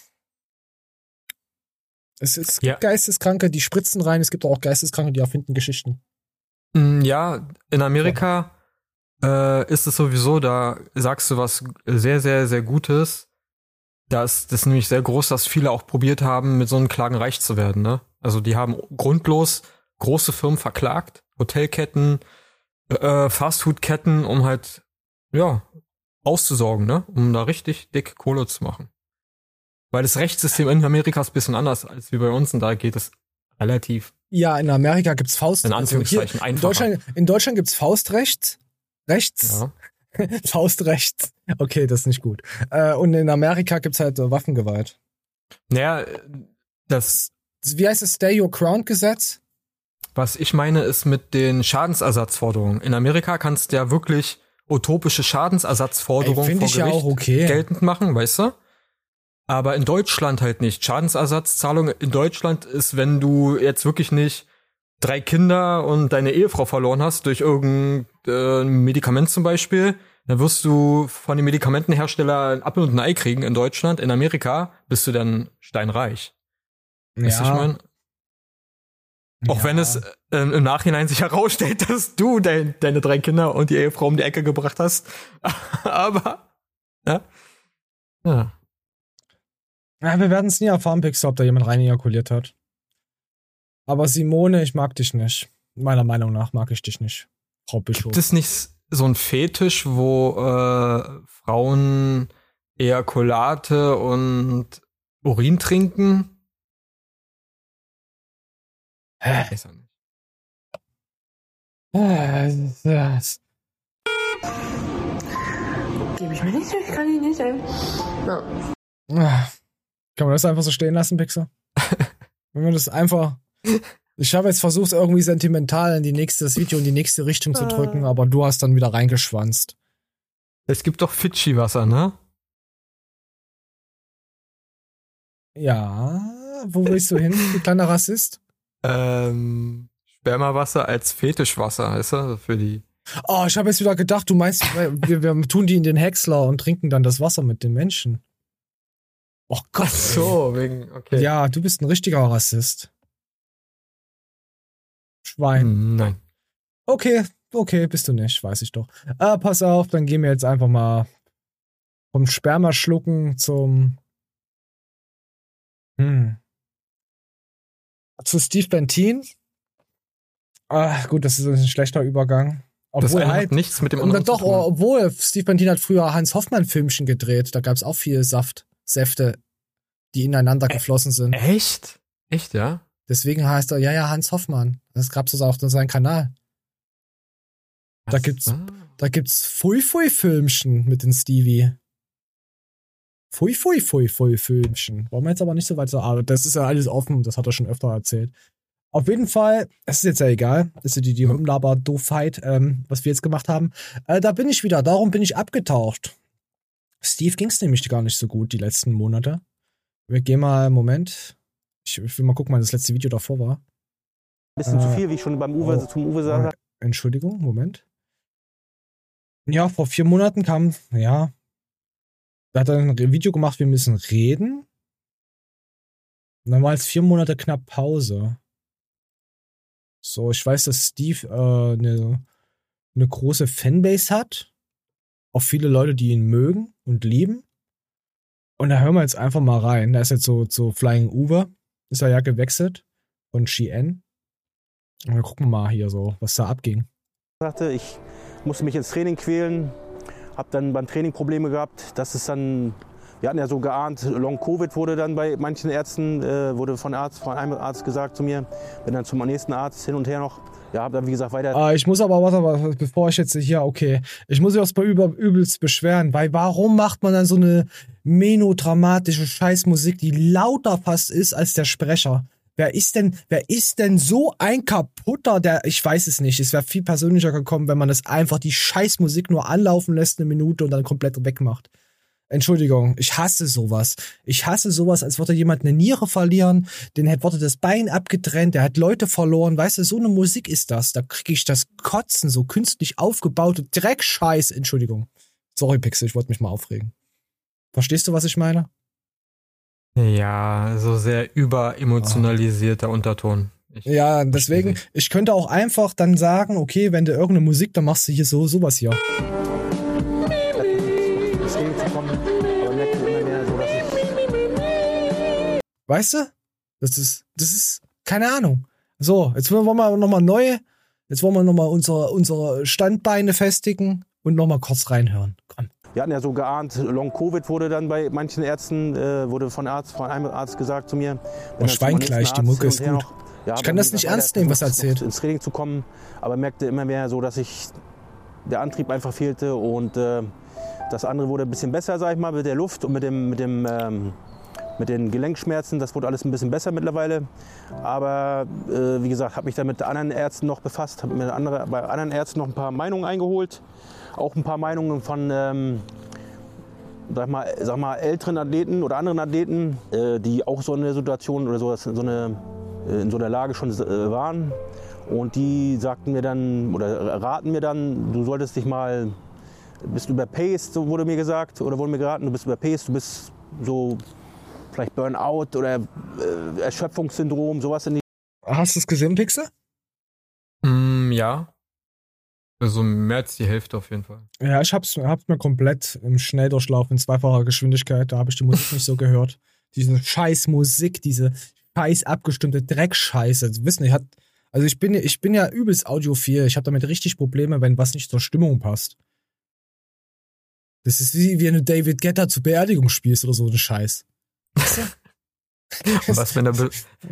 Es, es gibt ja. Geisteskranke, die spritzen rein, es gibt auch Geisteskranke, die erfinden Geschichten. Mm, ja, in Amerika äh, ist es sowieso, da sagst du was sehr, sehr, sehr Gutes. Das, das ist nämlich sehr groß, dass viele auch probiert haben, mit so einem Klagen reich zu werden. Ne? Also die haben grundlos große Firmen verklagt, Hotelketten, äh, Fastfoodketten, um halt ja auszusorgen, ne? Um da richtig dick Kohle zu machen. Weil das Rechtssystem in Amerika ist ein bisschen anders als wie bei uns und da geht es relativ. Ja, in Amerika gibt's Faust. In Anführungszeichen also hier, in Deutschland, in Deutschland gibt's Faustrecht. Rechts. Ja. Faustrecht. Okay, das ist nicht gut. Äh, und in Amerika gibt's halt Waffengewalt. Naja, das. Wie heißt das Stay Your Ground Gesetz? Was ich meine, ist mit den Schadensersatzforderungen. In Amerika kannst du ja wirklich utopische Schadensersatzforderungen vor Gericht ja okay. geltend machen, weißt du? Aber in Deutschland halt nicht. Schadensersatzzahlung in Deutschland ist, wenn du jetzt wirklich nicht drei Kinder und deine Ehefrau verloren hast durch irgendein äh, Medikament zum Beispiel, dann wirst du von dem Medikamentenhersteller ein Apfel und ein Ei kriegen in Deutschland. In Amerika bist du dann steinreich. Ja. Weißt du, ich mein? Auch ja. wenn es äh, im Nachhinein sich herausstellt, dass du dein, deine drei Kinder und die Ehefrau um die Ecke gebracht hast. Aber, ja. Ja. Ja, wir werden es nie erfahren, Pixel, ob da jemand rein ejakuliert hat. Aber Simone, ich mag dich nicht. Meiner Meinung nach mag ich dich nicht. Frau Bischof. Gibt es nicht so ein Fetisch, wo äh, Frauen Ejakulate und Urin trinken? Hä? Das. Gebe ich mir nicht, ich kann ihn nicht. Ja. Kann man das einfach so stehen lassen, Pixel? Wenn man das einfach. Ich habe jetzt versucht, irgendwie sentimental in die nächste das Video in die nächste Richtung zu drücken, aber du hast dann wieder reingeschwanzt. Es gibt doch Fidschi-Wasser, ne? Ja. Wo willst du hin, du kleiner Rassist? ähm, Spermawasser als Fetischwasser, heißt er, für die. Oh, ich habe jetzt wieder gedacht, du meinst, wir, wir tun die in den Häcksler und trinken dann das Wasser mit den Menschen. Oh Gott. Ach so, wegen, okay. Ja, du bist ein richtiger Rassist. Schwein. Hm, nein. Okay, okay, bist du nicht, weiß ich doch. Ah, pass auf, dann gehen wir jetzt einfach mal vom Sperma zum. Hm zu Steve Bentin. Ah, gut, das ist ein schlechter Übergang. Obwohl das halt, hat nichts mit dem anderen Doch, obwohl Steve Bentin hat früher Hans Hoffmann Filmchen gedreht. Da gab es auch viel Saft, Säfte, die ineinander Ä geflossen sind. Echt? Echt, ja? Deswegen heißt er, ja, ja, Hans Hoffmann. Das gab es auch auf seinem Kanal. Da gibt's, ah. da gibt's Fui Fui Filmchen mit den Stevie. Pfui, pfui, pfui, pfui, Filmchen. Wollen wir jetzt aber nicht so weit sagen. Aber das ist ja alles offen, das hat er schon öfter erzählt. Auf jeden Fall, es ist jetzt ja egal, das ist die, die Rumlaber-Doofheit, ähm, was wir jetzt gemacht haben. Äh, da bin ich wieder, darum bin ich abgetaucht. Steve ging es nämlich gar nicht so gut die letzten Monate. Wir gehen mal, Moment. Ich, ich will mal gucken, wann das letzte Video davor war. Bisschen äh, zu viel, wie ich schon beim Uwe, oh, zum Uwe sage. Entschuldigung, Moment. Ja, vor vier Monaten kam, ja, da hat er ein Video gemacht, wir müssen reden. Und dann war jetzt vier Monate knapp Pause. So, ich weiß, dass Steve äh, eine, eine große Fanbase hat. Auch viele Leute, die ihn mögen und lieben. Und da hören wir jetzt einfach mal rein. Da ist jetzt so, so Flying Uwe. Ist er ja gewechselt. Von Shein. Und dann gucken wir mal hier so, was da abging. Ich sagte, ich musste mich ins Training quälen, habe dann beim Training Probleme gehabt. Das ist dann Wir hatten ja so geahnt, Long-Covid wurde dann bei manchen Ärzten, äh, wurde von, Arzt, von einem Arzt gesagt zu mir, bin dann zum nächsten Arzt hin und her noch. Ja, hab dann wie gesagt weiter. Ah, ich muss aber, warte mal, bevor ich jetzt hier, okay, ich muss mich auch über, übelst beschweren, weil warum macht man dann so eine menodramatische Scheißmusik, die lauter fast ist als der Sprecher? Wer ist denn, wer ist denn so ein kaputter, der, ich weiß es nicht, es wäre viel persönlicher gekommen, wenn man das einfach die Scheißmusik nur anlaufen lässt eine Minute und dann komplett wegmacht. Entschuldigung, ich hasse sowas. Ich hasse sowas, als würde jemand eine Niere verlieren, den hätte wurde das Bein abgetrennt, der hat Leute verloren. Weißt du, so eine Musik ist das. Da kriege ich das Kotzen, so künstlich aufgebaute Dreckscheiß. Entschuldigung. Sorry, Pixel, ich wollte mich mal aufregen. Verstehst du, was ich meine? Ja, so sehr überemotionalisierter oh. Unterton. Ich ja, deswegen, ich könnte auch einfach dann sagen, okay, wenn du irgendeine Musik, dann machst du hier so sowas hier. Weißt du? Das ist, das ist, keine Ahnung. So, jetzt wollen wir nochmal neu, jetzt wollen wir nochmal unsere, unsere Standbeine festigen und nochmal kurz reinhören. Komm. Wir hatten ja so geahnt, Long-Covid wurde dann bei manchen Ärzten, äh, wurde von, Arzt, von einem Arzt gesagt zu mir. Oh, Schweingleich, die Mucke ist gut. Noch, ja, ich kann das nicht ernst nehmen, was er erzählt. Ins Training zu kommen, aber merkte immer mehr so, dass ich der Antrieb einfach fehlte und äh, das andere wurde ein bisschen besser, sag ich mal, mit der Luft und mit dem, mit dem ähm, mit den Gelenkschmerzen, das wurde alles ein bisschen besser mittlerweile. Aber äh, wie gesagt, habe mich dann mit anderen Ärzten noch befasst, habe mir andere, bei anderen Ärzten noch ein paar Meinungen eingeholt. Auch ein paar Meinungen von ähm, sag mal, sag mal, älteren Athleten oder anderen Athleten, äh, die auch so eine Situation oder so, so eine, äh, in so einer Lage schon äh, waren. Und die sagten mir dann oder raten mir dann, du solltest dich mal, bist überpaced, so wurde mir gesagt, oder wurde mir geraten, du bist überpaced, du bist so vielleicht Burnout oder äh, Erschöpfungssyndrom, sowas in die. Hast du es gesehen, Pixel? Mm, ja. Also mehr als die Hälfte auf jeden Fall. Ja, ich hab's, hab's mir komplett im Schnelldurchlauf in zweifacher Geschwindigkeit, da habe ich die Musik nicht so gehört. Diese scheiß Musik, diese scheiß abgestimmte Dreckscheiße. Wissen, ich hat, also ich bin, ich bin ja übelst audiophil. Ich habe damit richtig Probleme, wenn was nicht zur Stimmung passt. Das ist wie, wenn du David Getter zur Beerdigung spielst oder so ein Scheiß. was, wenn der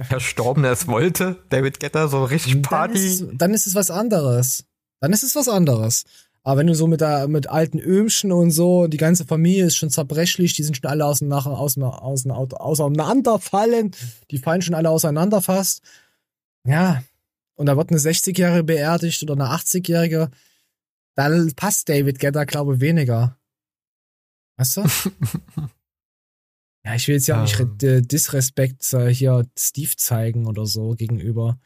Verstorbene es wollte? David Getter, so richtig Party? Dann ist, es, dann ist es was anderes. Dann ist es was anderes. Aber wenn du so mit, der, mit alten Ömchen und so, die ganze Familie ist schon zerbrechlich, die sind schon alle auseinander, auseinander, auseinanderfallen, die fallen schon alle auseinander fast. Ja. Und da wird eine 60-Jährige beerdigt oder eine 80-Jährige. Dann passt David Getter, glaube ich, weniger. Weißt du? Ja, ich will jetzt ja auch nicht ähm. Disrespekt äh, hier Steve zeigen oder so gegenüber.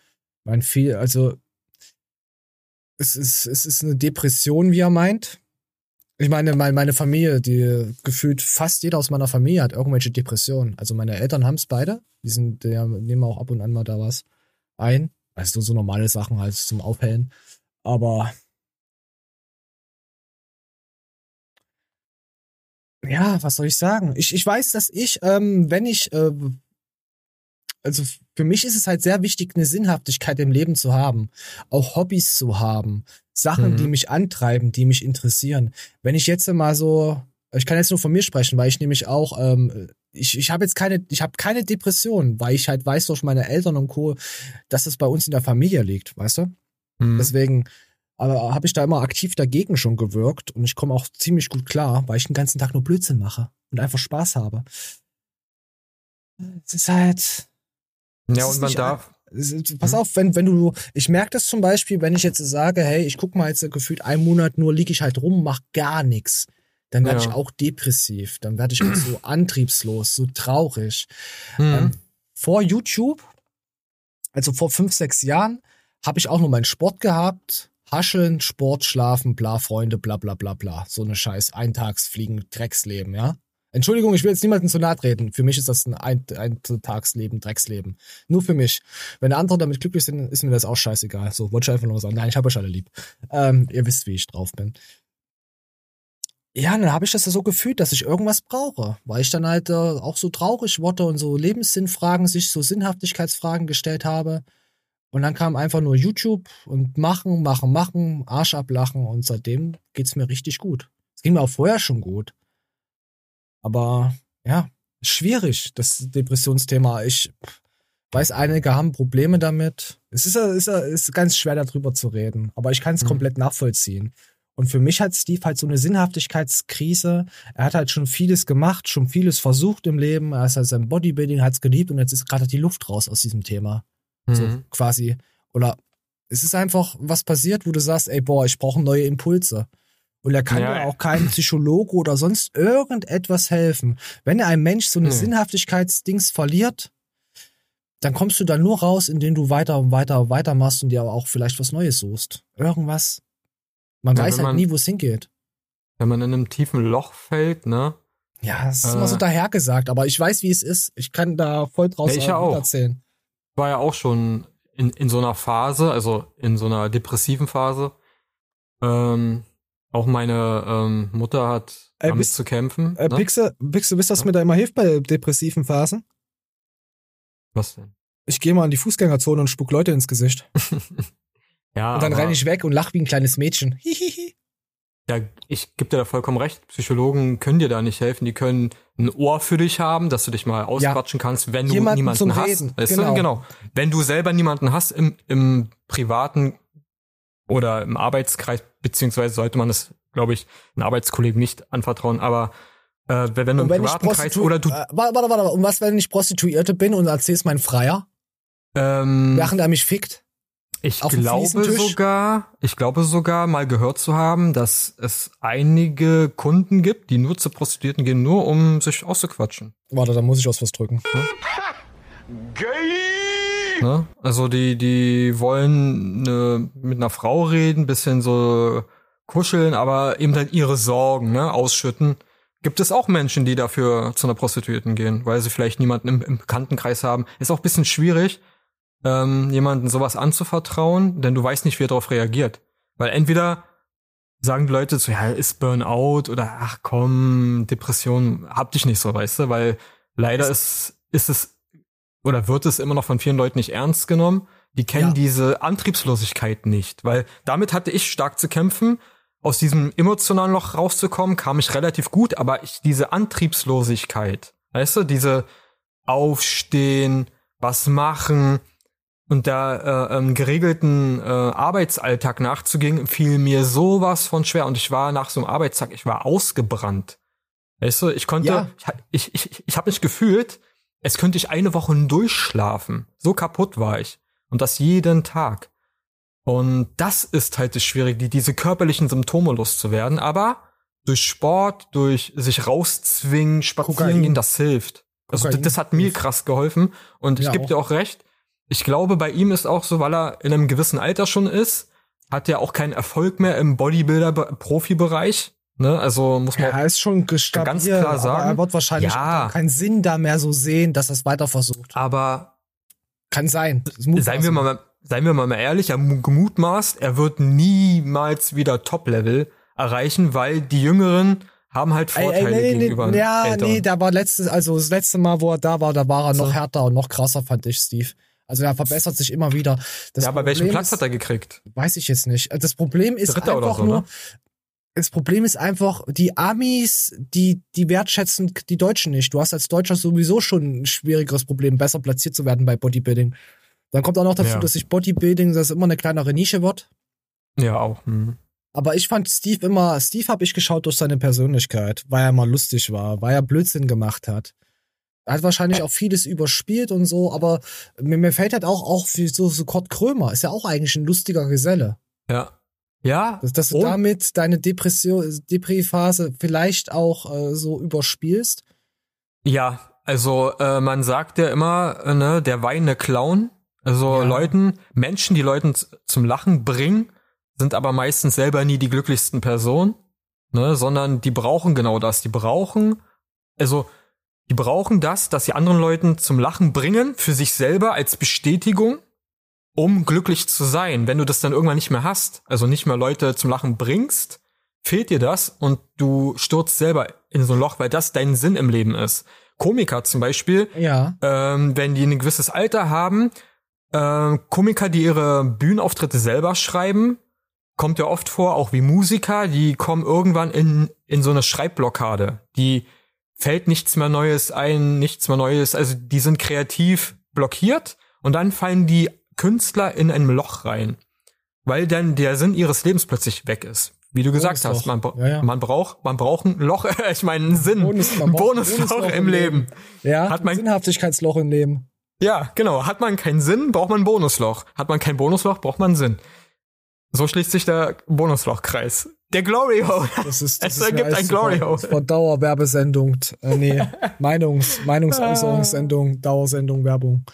Mein viel, also es ist, es ist eine Depression, wie er meint. Ich meine, meine Familie, die gefühlt fast jeder aus meiner Familie hat irgendwelche Depressionen. Also meine Eltern haben es beide. Die sind, die nehmen auch ab und an mal da was ein. Also so normale Sachen halt zum Aufhellen. Aber ja, was soll ich sagen? Ich, ich weiß, dass ich, ähm, wenn ich, äh, also für mich ist es halt sehr wichtig, eine Sinnhaftigkeit im Leben zu haben, auch Hobbys zu haben, Sachen, mhm. die mich antreiben, die mich interessieren. Wenn ich jetzt mal so, ich kann jetzt nur von mir sprechen, weil ich nämlich auch, ähm, ich, ich habe jetzt keine, ich habe keine Depression, weil ich halt weiß durch meine Eltern und Co, dass es bei uns in der Familie liegt, weißt du? Mhm. Deswegen aber habe ich da immer aktiv dagegen schon gewirkt und ich komme auch ziemlich gut klar, weil ich den ganzen Tag nur Blödsinn mache und einfach Spaß habe. Es ist halt. Ja, und man darf. Pass hm. auf, wenn, wenn du, ich merke das zum Beispiel, wenn ich jetzt sage, hey, ich guck mal jetzt gefühlt einen Monat nur, liege ich halt rum, mach gar nichts. Dann werde ja. ich auch depressiv, dann werde ich auch so antriebslos, so traurig. Mhm. Ähm, vor YouTube, also vor fünf, sechs Jahren, habe ich auch nur meinen Sport gehabt, Hascheln, Sport, Schlafen, bla, Freunde, bla, bla, bla, bla. So eine scheiß Eintagsfliegen, Drecksleben, ja? Entschuldigung, ich will jetzt niemanden zu nahe treten. Für mich ist das ein Eintagsleben, Drecksleben. Nur für mich. Wenn andere damit glücklich sind, ist mir das auch scheißegal. So, wollte ich einfach nur sagen. Nein, ich habe euch alle lieb. Ähm, ihr wisst, wie ich drauf bin. Ja, dann habe ich das so gefühlt, dass ich irgendwas brauche, weil ich dann halt äh, auch so traurig wurde und so Lebenssinnfragen, sich so Sinnhaftigkeitsfragen gestellt habe. Und dann kam einfach nur YouTube und machen, machen, machen, Arsch ablachen und seitdem geht's mir richtig gut. Es ging mir auch vorher schon gut. Aber ja, schwierig, das Depressionsthema. Ich weiß, einige haben Probleme damit. Es ist, ist, ist ganz schwer darüber zu reden, aber ich kann es mhm. komplett nachvollziehen. Und für mich hat Steve halt so eine Sinnhaftigkeitskrise. Er hat halt schon vieles gemacht, schon vieles versucht im Leben. Er ist halt sein Bodybuilding, hat es geliebt und jetzt ist gerade die Luft raus aus diesem Thema. Mhm. So quasi. Oder es ist einfach was passiert, wo du sagst, ey, boah, ich brauche neue Impulse. Und er kann ja, ja auch kein Psychologe oder sonst irgendetwas helfen. Wenn ein Mensch so eine nee. Sinnhaftigkeitsdings verliert, dann kommst du da nur raus, indem du weiter und weiter und weiter machst und dir aber auch vielleicht was Neues suchst. Irgendwas. Man ja, weiß halt man, nie, wo es hingeht. Wenn man in einem tiefen Loch fällt, ne? Ja, das ist äh, immer so dahergesagt, aber ich weiß, wie es ist. Ich kann da voll draus ja, ich auch. erzählen. War ja auch schon in, in so einer Phase, also in so einer depressiven Phase. Ähm, auch meine ähm, Mutter hat äh, damit bist, zu kämpfen. Äh, ne? Pixel, Pixel, wisst ihr, was ja. mir da immer hilft bei depressiven Phasen? Was denn? Ich gehe mal in die Fußgängerzone und spuck Leute ins Gesicht. ja. Und dann renne ich weg und lach wie ein kleines Mädchen. Hihihi. Ja, ich gebe dir da vollkommen recht. Psychologen können dir da nicht helfen. Die können ein Ohr für dich haben, dass du dich mal ausquatschen ja. kannst, wenn du Jemanden niemanden hast. Reden. Weißt genau. Du? genau. Wenn du selber niemanden hast im, im privaten oder im Arbeitskreis, beziehungsweise sollte man es, glaube ich, einen Arbeitskollegen nicht anvertrauen, aber äh, wenn du im privaten Kreis oder du. Äh, warte, warte, warte, und was, wenn ich Prostituierte bin und erzähl's mein Freier? Ähm, Während er mich fickt? Ich glaube sogar, ich glaube sogar mal gehört zu haben, dass es einige Kunden gibt, die nur zu Prostituierten gehen, nur um sich auszuquatschen. Warte, da muss ich aus was drücken. Gay! Ne? Also die, die wollen ne, mit einer Frau reden, bisschen so kuscheln, aber eben dann ihre Sorgen ne, ausschütten. Gibt es auch Menschen, die dafür zu einer Prostituierten gehen, weil sie vielleicht niemanden im, im Bekanntenkreis haben. Ist auch ein bisschen schwierig, ähm, jemanden sowas anzuvertrauen, denn du weißt nicht, wie er darauf reagiert. Weil entweder sagen die Leute so, ja, ist Burnout oder ach komm, Depression, hab dich nicht so, weißt du, weil leider ist, ist es oder wird es immer noch von vielen Leuten nicht ernst genommen. Die kennen ja. diese Antriebslosigkeit nicht, weil damit hatte ich stark zu kämpfen. Aus diesem emotionalen Loch rauszukommen, kam ich relativ gut, aber ich, diese Antriebslosigkeit, weißt du, diese Aufstehen, was machen, und da äh, ähm, geregelten äh, Arbeitsalltag nachzugehen, fiel mir sowas von schwer. Und ich war nach so einem Arbeitstag, ich war ausgebrannt. Weißt du, ich konnte, ja. ich, ich, ich, ich habe mich gefühlt, es könnte ich eine Woche durchschlafen. So kaputt war ich. Und das jeden Tag. Und das ist halt das Schwierige, die, diese körperlichen Symptome loszuwerden. Aber durch Sport, durch sich rauszwingen, spazieren gehen, das hilft. Also das, das hat mir krass geholfen. Und ich ja, gebe dir auch recht, ich glaube, bei ihm ist auch so, weil er in einem gewissen Alter schon ist, hat er auch keinen Erfolg mehr im Bodybuilder-Profibereich. Ne, also muss man ja, ist schon gestabil, ganz klar sagen. Er wird wahrscheinlich ja. keinen Sinn da mehr so sehen, dass er es weiter versucht. Aber kann sein. Seien wir mal, seien wir mal ehrlich, er gemutmaßt, er wird niemals wieder Top-Level erreichen, weil die Jüngeren haben halt Vorteile ey, ey, nee, gegenüber nee, Ja, Älteren. nee, da war letztes, also das letzte Mal, wo er da war, da war er so. noch härter und noch krasser, fand ich, Steve. Also er verbessert sich immer wieder. Das ja, aber welchen Platz ist, hat er gekriegt? Weiß ich jetzt nicht. Das Problem ist Dritter einfach so, nur, ne? das Problem ist einfach, die Amis, die, die wertschätzen die Deutschen nicht. Du hast als Deutscher sowieso schon ein schwierigeres Problem, besser platziert zu werden bei Bodybuilding. Dann kommt auch noch dazu, ja. dass sich Bodybuilding, das immer eine kleinere Nische wird. Ja, auch. Mhm. Aber ich fand Steve immer, Steve habe ich geschaut durch seine Persönlichkeit, weil er mal lustig war, weil er Blödsinn gemacht hat. Er hat wahrscheinlich auch vieles überspielt und so, aber mir, mir fällt halt auch, auch wie so, so Kurt Krömer, ist ja auch eigentlich ein lustiger Geselle. Ja. Ja. Dass, dass du und? damit deine Depression, Depri-Phase vielleicht auch äh, so überspielst. Ja, also äh, man sagt ja immer, äh, ne, der weinende Clown. Also ja. Leuten, Menschen, die Leuten zum Lachen bringen, sind aber meistens selber nie die glücklichsten Personen, ne, sondern die brauchen genau das. Die brauchen, also die brauchen das, dass sie anderen Leuten zum Lachen bringen, für sich selber als Bestätigung, um glücklich zu sein. Wenn du das dann irgendwann nicht mehr hast, also nicht mehr Leute zum Lachen bringst, fehlt dir das und du stürzt selber in so ein Loch, weil das dein Sinn im Leben ist. Komiker zum Beispiel, ja. ähm, wenn die ein gewisses Alter haben, äh, Komiker, die ihre Bühnenauftritte selber schreiben, kommt ja oft vor, auch wie Musiker, die kommen irgendwann in, in so eine Schreibblockade. Die fällt nichts mehr Neues ein, nichts mehr Neues. Also die sind kreativ blockiert und dann fallen die Künstler in ein Loch rein, weil dann der Sinn ihres Lebens plötzlich weg ist. Wie du gesagt hast, man, ja, ja. man braucht, man braucht ein Loch, ich meine einen Sinn, Bonus, ein Bonusloch, Bonusloch im Leben. Leben. Ja, hat man Sinnhaftigkeitsloch im Leben. Ja, genau. Hat man keinen Sinn, braucht man ein Bonusloch. Hat man kein Bonusloch, braucht man einen Sinn. So schließt sich der Bonuslochkreis. Der Glory Hole. Das ist, das es ergibt ein Glory Hole. War Dauerwerbesendung. Äh, nee, Meinungs, Meinungsäußerungssendung, Dauersendung, Werbung.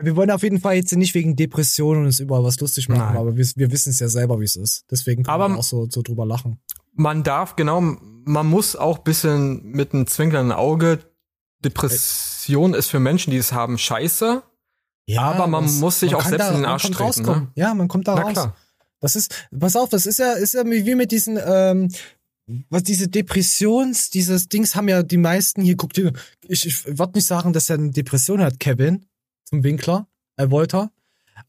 Wir wollen auf jeden Fall jetzt nicht wegen Depressionen uns überall was lustig machen, Nein. aber wir, wir wissen es ja selber, wie es ist. Deswegen können aber wir auch so, so drüber lachen. Man darf, genau, man muss auch bisschen mit einem zwinkernden Auge, Depression ist für Menschen, die es haben, scheiße. Ja, aber man das, muss sich auch selbst da, in den Arsch treten. Ne? Ja, man kommt da Na, raus. Klar. Das ist, pass auf, das ist ja, ist ja wie mit diesen, ähm, was diese Depressions, dieses Dings haben ja die meisten hier, guck dir, ich, ich würde nicht sagen, dass er eine Depression hat, Kevin, zum Winkler, äh, Wolter.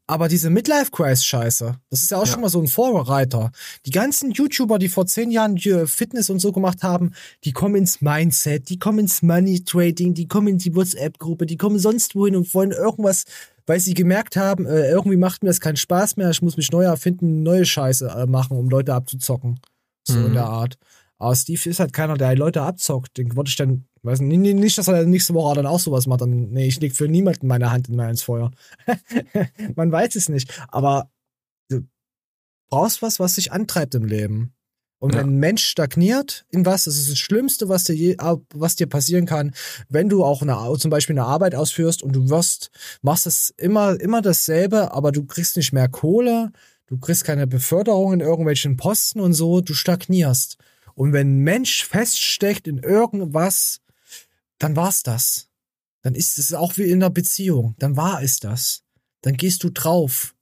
Aber diese Midlife-Crisis-Scheiße, das ist ja auch ja. schon mal so ein Vorreiter. Die ganzen YouTuber, die vor zehn Jahren Fitness und so gemacht haben, die kommen ins Mindset, die kommen ins Money Trading, die kommen in die WhatsApp-Gruppe, die kommen sonst wohin und wollen irgendwas, weil sie gemerkt haben, äh, irgendwie macht mir das keinen Spaß mehr, ich muss mich neu erfinden, neue Scheiße äh, machen, um Leute abzuzocken. So mhm. in der Art. Aber Steve ist halt keiner, der Leute abzockt. Den wollte ich dann, weiß nicht, nicht, dass er nächste Woche dann auch sowas macht. Dann, nee, ich leg für niemanden meine Hand in mehr ins Feuer. Man weiß es nicht. Aber du brauchst was, was dich antreibt im Leben. Und ja. wenn ein Mensch stagniert in was, das ist das Schlimmste, was dir, je, was dir passieren kann, wenn du auch eine, zum Beispiel eine Arbeit ausführst und du wirst, machst es immer, immer dasselbe, aber du kriegst nicht mehr Kohle, du kriegst keine Beförderung in irgendwelchen Posten und so, du stagnierst. Und wenn ein Mensch feststeckt in irgendwas, dann war's das. Dann ist es auch wie in einer Beziehung. Dann war es das. Dann gehst du drauf.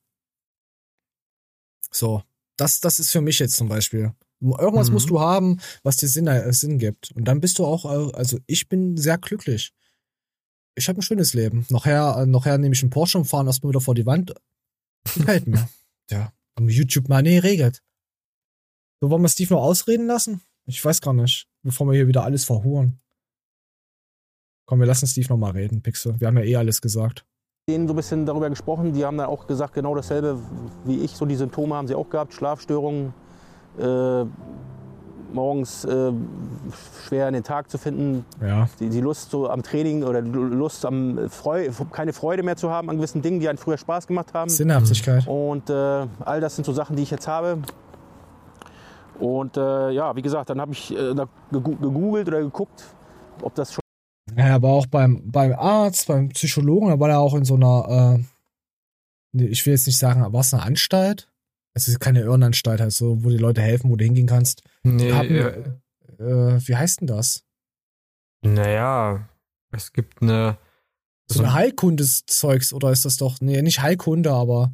So. Das, das ist für mich jetzt zum Beispiel. Irgendwas mhm. musst du haben, was dir Sinn, äh, Sinn gibt. Und dann bist du auch, äh, also ich bin sehr glücklich. Ich habe ein schönes Leben. Nachher, äh, nachher nehme ich einen Porsche und fahre erstmal wieder vor die Wand. Gefällt mir. ja. YouTube mal, nee, regelt. So, wollen wir Steve noch ausreden lassen? Ich weiß gar nicht, bevor wir hier wieder alles verhuren. Komm, wir lassen Steve noch mal reden, Pixel. Wir haben ja eh alles gesagt. Denen so ein bisschen darüber gesprochen, die haben dann auch gesagt, genau dasselbe wie ich. So die Symptome haben sie auch gehabt, Schlafstörungen, äh, morgens äh, schwer in den Tag zu finden, ja. die, die, Lust so am Training oder Lust am Freu keine Freude mehr zu haben an gewissen Dingen, die einen früher Spaß gemacht haben. Sinnhaftigkeit. Und äh, all das sind so Sachen, die ich jetzt habe. Und äh, ja, wie gesagt, dann habe ich äh, gegoogelt oder geguckt, ob das schon. Ja, aber auch beim, beim Arzt, beim Psychologen, da war er auch in so einer, äh, ich will jetzt nicht sagen, war es eine Anstalt? Es ist keine Irrenanstalt, halt so, wo die Leute helfen, wo du hingehen kannst. Nee, haben, äh, wie heißt denn das? Naja, es gibt eine. So, so eine Heilkundeszeugs, oder ist das doch? Nee, nicht Heilkunde, aber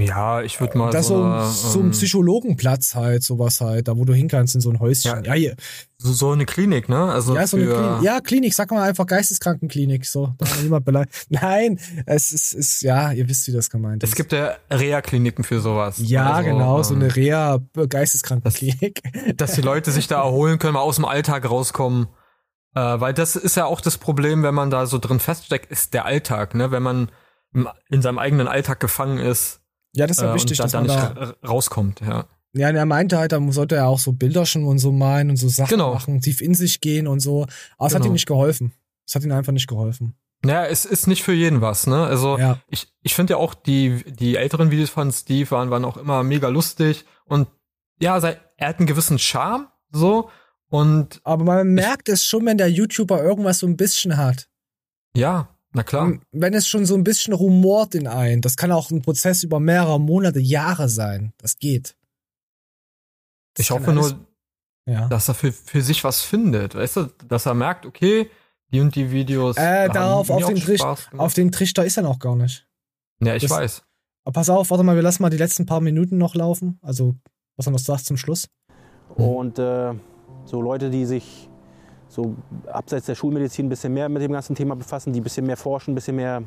ja, ich würde mal das so, eine, so ein ähm, Psychologenplatz halt, sowas halt, da wo du hin kannst in so ein Häuschen. Ja, ja hier. So, so eine Klinik, ne? Also ja, so eine Klinik. Ja, Klinik, sag mal einfach Geisteskrankenklinik, so. Da niemand beleidigt. Nein, es ist, ist, ja, ihr wisst, wie das gemeint ist. Es gibt ja Reha-Kliniken für sowas. Ja, also, genau, so eine ähm, Reha-Geisteskrankenklinik. Dass, dass die Leute sich da erholen können, mal aus dem Alltag rauskommen. Äh, weil das ist ja auch das Problem, wenn man da so drin feststeckt, ist der Alltag, ne? Wenn man in seinem eigenen Alltag gefangen ist, ja, das ist ja äh, wichtig, dass da man nicht da rauskommt, ja. Ja, und er meinte halt, da sollte er auch so Bilder schon und so malen und so Sachen genau. machen, tief in sich gehen und so. Aber es genau. hat ihm nicht geholfen. Es hat ihm einfach nicht geholfen. Naja, es ist nicht für jeden was, ne? Also ja. ich, ich finde ja auch die, die älteren Videos von Steve waren, waren auch immer mega lustig und ja, er hat einen gewissen Charme, so. Und Aber man merkt es schon, wenn der YouTuber irgendwas so ein bisschen hat. Ja, na klar. Wenn es schon so ein bisschen rumort in ein, das kann auch ein Prozess über mehrere Monate, Jahre sein. Das geht. Das ich hoffe alles, nur, ja. dass er für, für sich was findet. Weißt du, dass er merkt, okay, die und die Videos. Äh, darauf, auf den, Trichter, auf den Trichter ist er noch gar nicht. Ja, ich das, weiß. Aber pass auf, warte mal, wir lassen mal die letzten paar Minuten noch laufen. Also, was er noch sagt zum Schluss. Und äh, so Leute, die sich so abseits der Schulmedizin ein bisschen mehr mit dem ganzen Thema befassen, die ein bisschen mehr forschen, ein bisschen mehr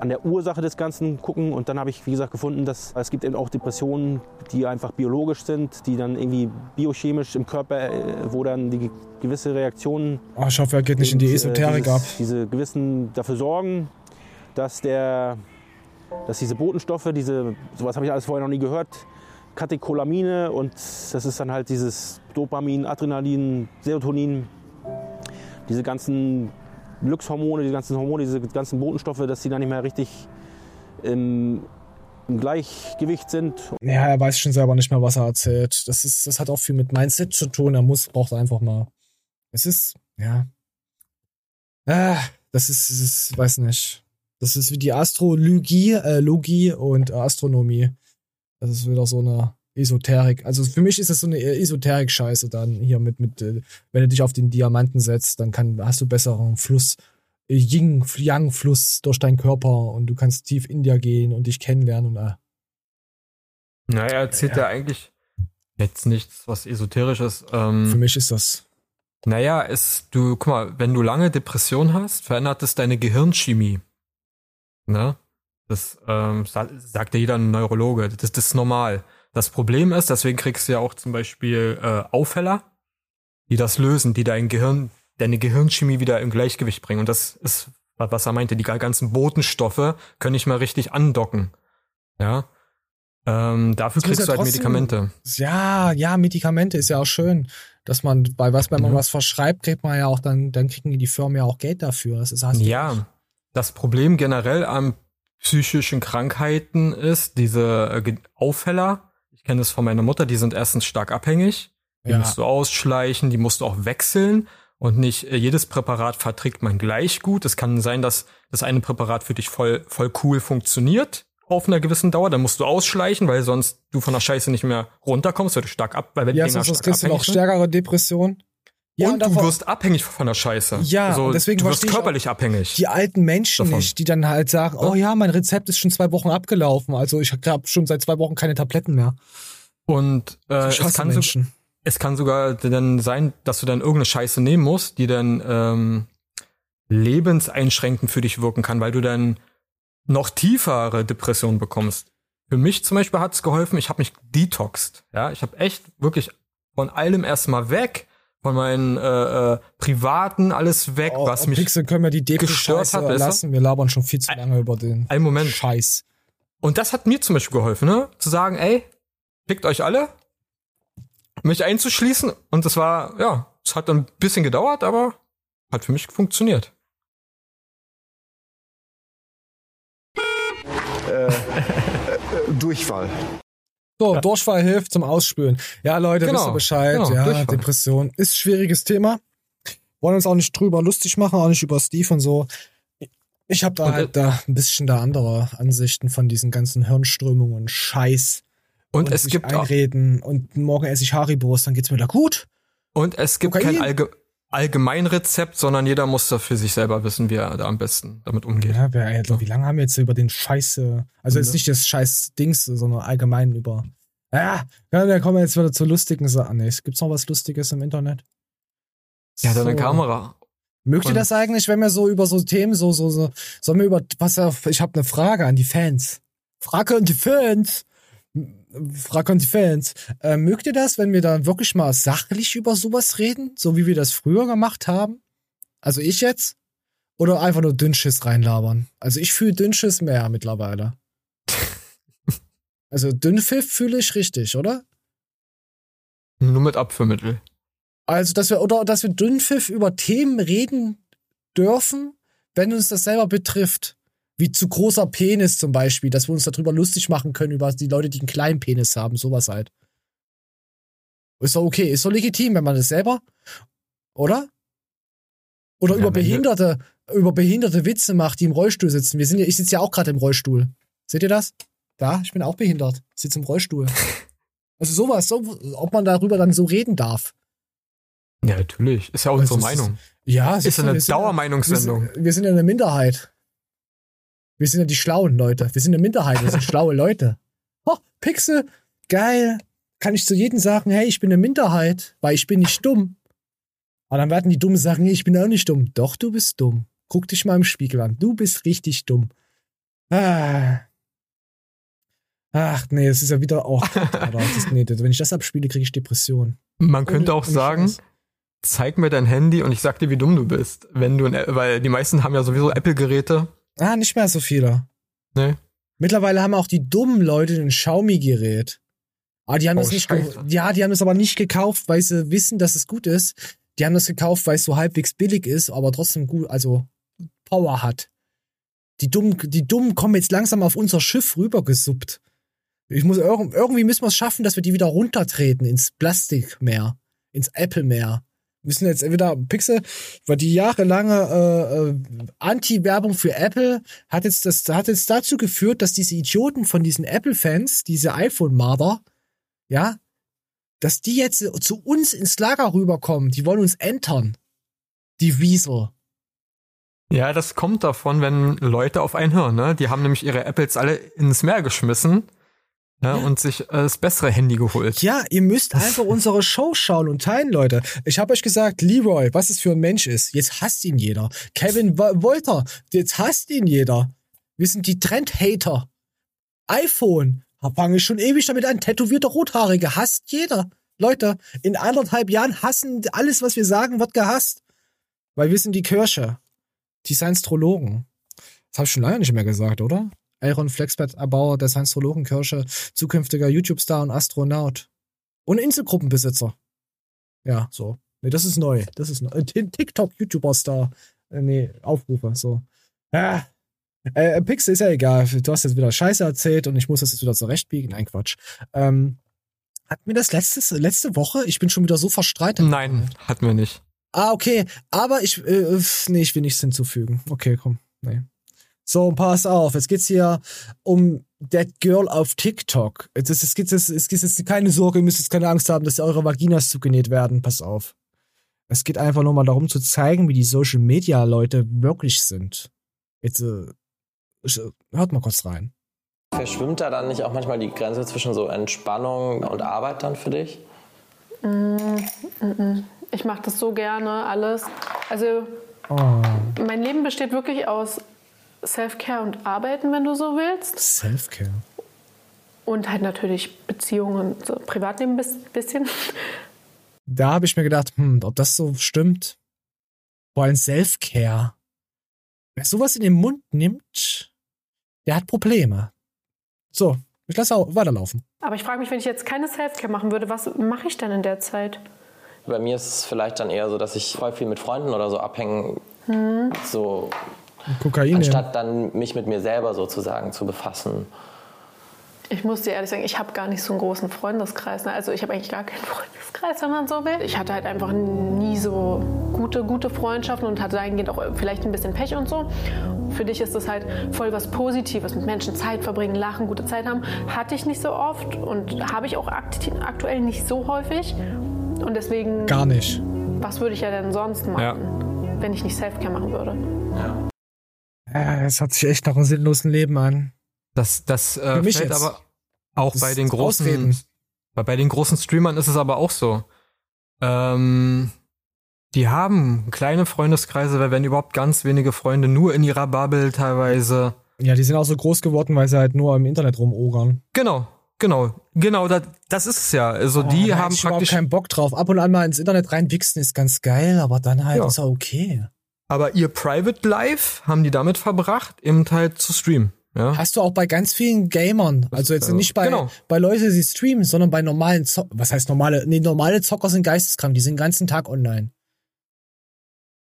an der Ursache des Ganzen gucken. Und dann habe ich, wie gesagt, gefunden, dass es gibt eben auch Depressionen, die einfach biologisch sind, die dann irgendwie biochemisch im Körper, äh, wo dann die gewisse Reaktionen. Oh, ich hoffe, er geht nicht in die äh, Esoterik dieses, ab. Diese gewissen dafür sorgen, dass der, dass diese Botenstoffe, diese, sowas habe ich alles vorher noch nie gehört, Katecholamine und das ist dann halt dieses Dopamin, Adrenalin, Serotonin, diese ganzen Glückshormone, die ganzen Hormone, diese ganzen Botenstoffe, dass sie dann nicht mehr richtig im, im Gleichgewicht sind. Ja, er weiß schon selber nicht mehr, was er erzählt. Das, ist, das hat auch viel mit Mindset zu tun. Er muss, braucht einfach mal. Es ist, ja. Ah, das ist, das ist, weiß nicht. Das ist wie die Astrologie, äh, Logie und Astronomie. Das ist wieder so eine Esoterik. Also für mich ist das so eine Esoterik-Scheiße dann hier mit, mit, äh, wenn du dich auf den Diamanten setzt, dann kann, hast du besseren Fluss, äh, Yin-Yang-Fluss durch deinen Körper und du kannst tief in dir gehen und dich kennenlernen und äh. Naja, er erzählt ja. ja eigentlich jetzt nichts, was esoterisches. Ähm, für mich ist das. Naja, ist, du, guck mal, wenn du lange Depression hast, verändert es deine Gehirnchemie. Ne? Das ähm, sagt ja jeder Neurologe. Das, das ist normal. Das Problem ist, deswegen kriegst du ja auch zum Beispiel äh, Aufheller, die das lösen, die dein Gehirn, deine Gehirnchemie wieder im Gleichgewicht bringen. Und das ist, was er meinte, die ganzen Botenstoffe können nicht mal richtig andocken. Ja. Ähm, dafür das kriegst ja du halt trotzdem, Medikamente. Ja, ja, Medikamente ist ja auch schön, dass man bei was, wenn man mhm. was verschreibt, kriegt man ja auch dann, dann kriegen die Firmen ja auch Geld dafür. Das ist, ja, das Problem generell an psychischen Krankheiten ist diese äh, Aufheller, kenne das von meiner Mutter, die sind erstens stark abhängig. Die ja. musst du ausschleichen, die musst du auch wechseln. Und nicht äh, jedes Präparat verträgt man gleich gut. Es kann sein, dass das eine Präparat für dich voll, voll cool funktioniert auf einer gewissen Dauer. Dann musst du ausschleichen, weil sonst du von der Scheiße nicht mehr runterkommst, weil du stark ab, weil wenn ja, sonst kriegst du noch stärkere Depression. Ja, und, und du wirst abhängig von der Scheiße. Ja, also, deswegen du wirst körperlich abhängig. Die alten Menschen davon. nicht, die dann halt sagen, oh ja, mein Rezept ist schon zwei Wochen abgelaufen, also ich habe schon seit zwei Wochen keine Tabletten mehr. Und äh, es, kann so, es kann sogar dann sein, dass du dann irgendeine Scheiße nehmen musst, die dann ähm, lebenseinschränkend für dich wirken kann, weil du dann noch tiefere Depressionen bekommst. Für mich zum Beispiel hat es geholfen, ich habe mich detoxed. Ja, ich habe echt wirklich von allem erstmal weg von meinen äh, äh, privaten alles weg, oh, was mich Pixel können wir die gestört hat. Lassen. Wir labern schon viel zu lange über den ein Moment. Scheiß. Und das hat mir zum Beispiel geholfen, ne? Zu sagen, ey, pickt euch alle, mich einzuschließen. Und das war, ja, es hat ein bisschen gedauert, aber hat für mich funktioniert. Äh, äh, Durchfall. So, ja. Durchfall hilft zum Ausspülen. Ja, Leute, genau. wisst ihr Bescheid. Genau, ja, Durchfall. Depression ist schwieriges Thema. Wollen uns auch nicht drüber lustig machen, auch nicht über Steve und so. Ich habe da und, halt da ein bisschen da andere Ansichten von diesen ganzen Hirnströmungen und Scheiß. Und, und es gibt einreden auch, und morgen esse ich Haribos, dann geht's mir da gut. Und es gibt Kokain. kein Allge Allgemeinrezept, sondern jeder muss da für sich selber wissen, wie er da am besten damit umgeht. Ja, wer, also, wie lange haben wir jetzt über den Scheiße, also jetzt nicht das Scheiß-Dings, sondern allgemein über. Ja, da kommen wir jetzt wieder zu lustigen Sachen. Nee, gibt's noch was Lustiges im Internet? Ja, so. deine Kamera. Mögt ihr das eigentlich, wenn wir so über so Themen so, so, so, sollen wir über, pass auf, ich habe eine Frage an die Fans. Frage an die Fans. Frage an die Fans. Äh, mögt ihr das, wenn wir dann wirklich mal sachlich über sowas reden, so wie wir das früher gemacht haben? Also ich jetzt? Oder einfach nur Dünnschiss reinlabern? Also ich fühle Dünnschiss mehr mittlerweile. also Dünnpfiff fühle ich richtig, oder? Nur mit Abführmittel. Also, dass wir, oder dass wir Dünnpfiff über Themen reden dürfen, wenn uns das selber betrifft wie zu großer Penis zum Beispiel, dass wir uns darüber lustig machen können, über die Leute, die einen kleinen Penis haben, sowas halt. Ist doch okay, ist doch legitim, wenn man das selber, oder? Oder ja, über Behinderte, über behinderte Witze macht, die im Rollstuhl sitzen. Wir sind ja, ich sitze ja auch gerade im Rollstuhl. Seht ihr das? Da, ich bin auch behindert. Ich sitze im Rollstuhl. Also sowas, so, ob man darüber dann so reden darf. Ja, natürlich. Ist ja auch unsere Meinung. Ist, ja, ist, ist eine Dauermeinungssendung. Wir, wir sind ja eine Minderheit. Wir sind ja die schlauen Leute. Wir sind eine Minderheit, wir sind schlaue Leute. Oh, Pixel, geil. Kann ich zu jedem sagen, hey, ich bin eine Minderheit, weil ich bin nicht dumm. Aber dann werden die Dummen sagen, nee, ich bin auch nicht dumm. Doch, du bist dumm. Guck dich mal im Spiegel an. Du bist richtig dumm. Ah. Ach nee, es ist ja wieder auch. das, nee, wenn ich das abspiele, kriege ich Depression. Man könnte auch sagen, zeig mir dein Handy und ich sag dir, wie dumm du bist. Wenn du, weil die meisten haben ja sowieso Apple-Geräte. Ah, nicht mehr so viele. Nee. Mittlerweile haben auch die dummen Leute ein Xiaomi-Gerät. Ah, die haben oh, das nicht, ja, die haben es aber nicht gekauft, weil sie wissen, dass es gut ist. Die haben das gekauft, weil es so halbwegs billig ist, aber trotzdem gut, also Power hat. Die Dummen, die Dummen kommen jetzt langsam auf unser Schiff rübergesuppt. Ich muss irgendwie müssen wir es schaffen, dass wir die wieder runtertreten ins Plastikmeer, ins Apple-Meer. Wir müssen jetzt entweder Pixel, weil die jahrelange äh, äh, Anti-Werbung für Apple hat jetzt das hat jetzt dazu geführt, dass diese Idioten von diesen Apple-Fans, diese iPhone-Marder, ja, dass die jetzt zu uns ins Lager rüberkommen. Die wollen uns entern. Die Wiesel. Ja, das kommt davon, wenn Leute auf einen hören. Ne? Die haben nämlich ihre Apples alle ins Meer geschmissen ja, ja. und sich äh, das bessere Handy geholt. Ja, ihr müsst einfach unsere Show schauen und teilen, Leute. Ich habe euch gesagt, Leroy, was es für ein Mensch ist. Jetzt hasst ihn jeder. Kevin Wolter, jetzt hasst ihn jeder. Wir sind die Trend-Hater. iPhone, fange ich schon ewig damit an. Tätowierte Rothaarige hasst jeder. Leute, in anderthalb Jahren hassen alles, was wir sagen, wird gehasst. Weil wir sind die Kirche. Die Science-Trologen. Das habe ich schon lange nicht mehr gesagt, oder? Aaron Flexbert, Erbauer der Science-Trologen-Kirche, zukünftiger YouTube-Star und Astronaut. Und Inselgruppenbesitzer. Ja, so. Nee, das ist neu. Das ist neu. Äh, TikTok-YouTuber-Star. Äh, nee, Aufrufe, so. Ja. Äh, Pixel ist ja egal. Du hast jetzt wieder Scheiße erzählt und ich muss das jetzt wieder zurechtbiegen. Nein, Quatsch. Ähm, hatten wir das letztes, letzte Woche? Ich bin schon wieder so verstreitet. Nein, hatten wir nicht. Ah, okay. Aber ich, äh, nee, ich will nichts hinzufügen. Okay, komm. Nee. So, pass auf. Jetzt geht's hier um That Girl auf TikTok. Es, es, geht jetzt, es geht jetzt keine Sorge, ihr müsst jetzt keine Angst haben, dass eure Vaginas zugenäht werden. Pass auf. Es geht einfach nur mal darum zu zeigen, wie die Social Media Leute wirklich sind. Jetzt, äh, hört mal kurz rein. Verschwimmt da dann nicht auch manchmal die Grenze zwischen so Entspannung und Arbeit dann für dich? Mm, mm, mm. Ich mache das so gerne alles. Also oh. mein Leben besteht wirklich aus Self-Care und Arbeiten, wenn du so willst. Self-Care. Und halt natürlich Beziehungen und so Privatleben ein bisschen. Da habe ich mir gedacht, hm, ob das so stimmt. Vor allem Self-Care. Wer sowas in den Mund nimmt, der hat Probleme. So, ich lasse auch weiterlaufen. Aber ich frage mich, wenn ich jetzt keine Selfcare machen würde, was mache ich dann in der Zeit? Bei mir ist es vielleicht dann eher so, dass ich voll viel mit Freunden oder so abhängen. Hm. So. Kokain. Anstatt dann mich mit mir selber sozusagen zu befassen. Ich muss dir ehrlich sagen, ich habe gar nicht so einen großen Freundeskreis. Ne? Also ich habe eigentlich gar keinen Freundeskreis, wenn man so will. Ich hatte halt einfach nie so gute, gute Freundschaften und hatte dahingehend auch vielleicht ein bisschen Pech und so. Für dich ist das halt voll was Positives, mit Menschen Zeit verbringen, lachen, gute Zeit haben. Hatte ich nicht so oft und habe ich auch aktuell nicht so häufig. Und deswegen... Gar nicht. Was würde ich ja denn sonst machen, ja. wenn ich nicht Selfcare machen würde? Ja. Ja, es hat sich echt nach einem sinnlosen Leben an. Das, das äh, fällt jetzt. aber auch das bei den großen, Ausreden. bei den großen Streamern ist es aber auch so. Ähm, die haben kleine Freundeskreise, weil wenn überhaupt ganz wenige Freunde nur in ihrer Bubble teilweise. Ja, die sind auch so groß geworden, weil sie halt nur im Internet rumogern. Genau, genau, genau, das, das ist es ja. Also oh, die haben ich praktisch keinen Bock drauf. Ab und an mal ins Internet reinwichsen ist ganz geil, aber dann halt ja. ist auch okay. Aber ihr Private Life haben die damit verbracht, eben halt zu streamen. Ja. Hast du auch bei ganz vielen Gamern, also jetzt nicht bei, genau. bei Leuten, die streamen, sondern bei normalen Zocker. Was heißt normale? Nee, normale Zocker sind geisteskrank, die sind den ganzen Tag online.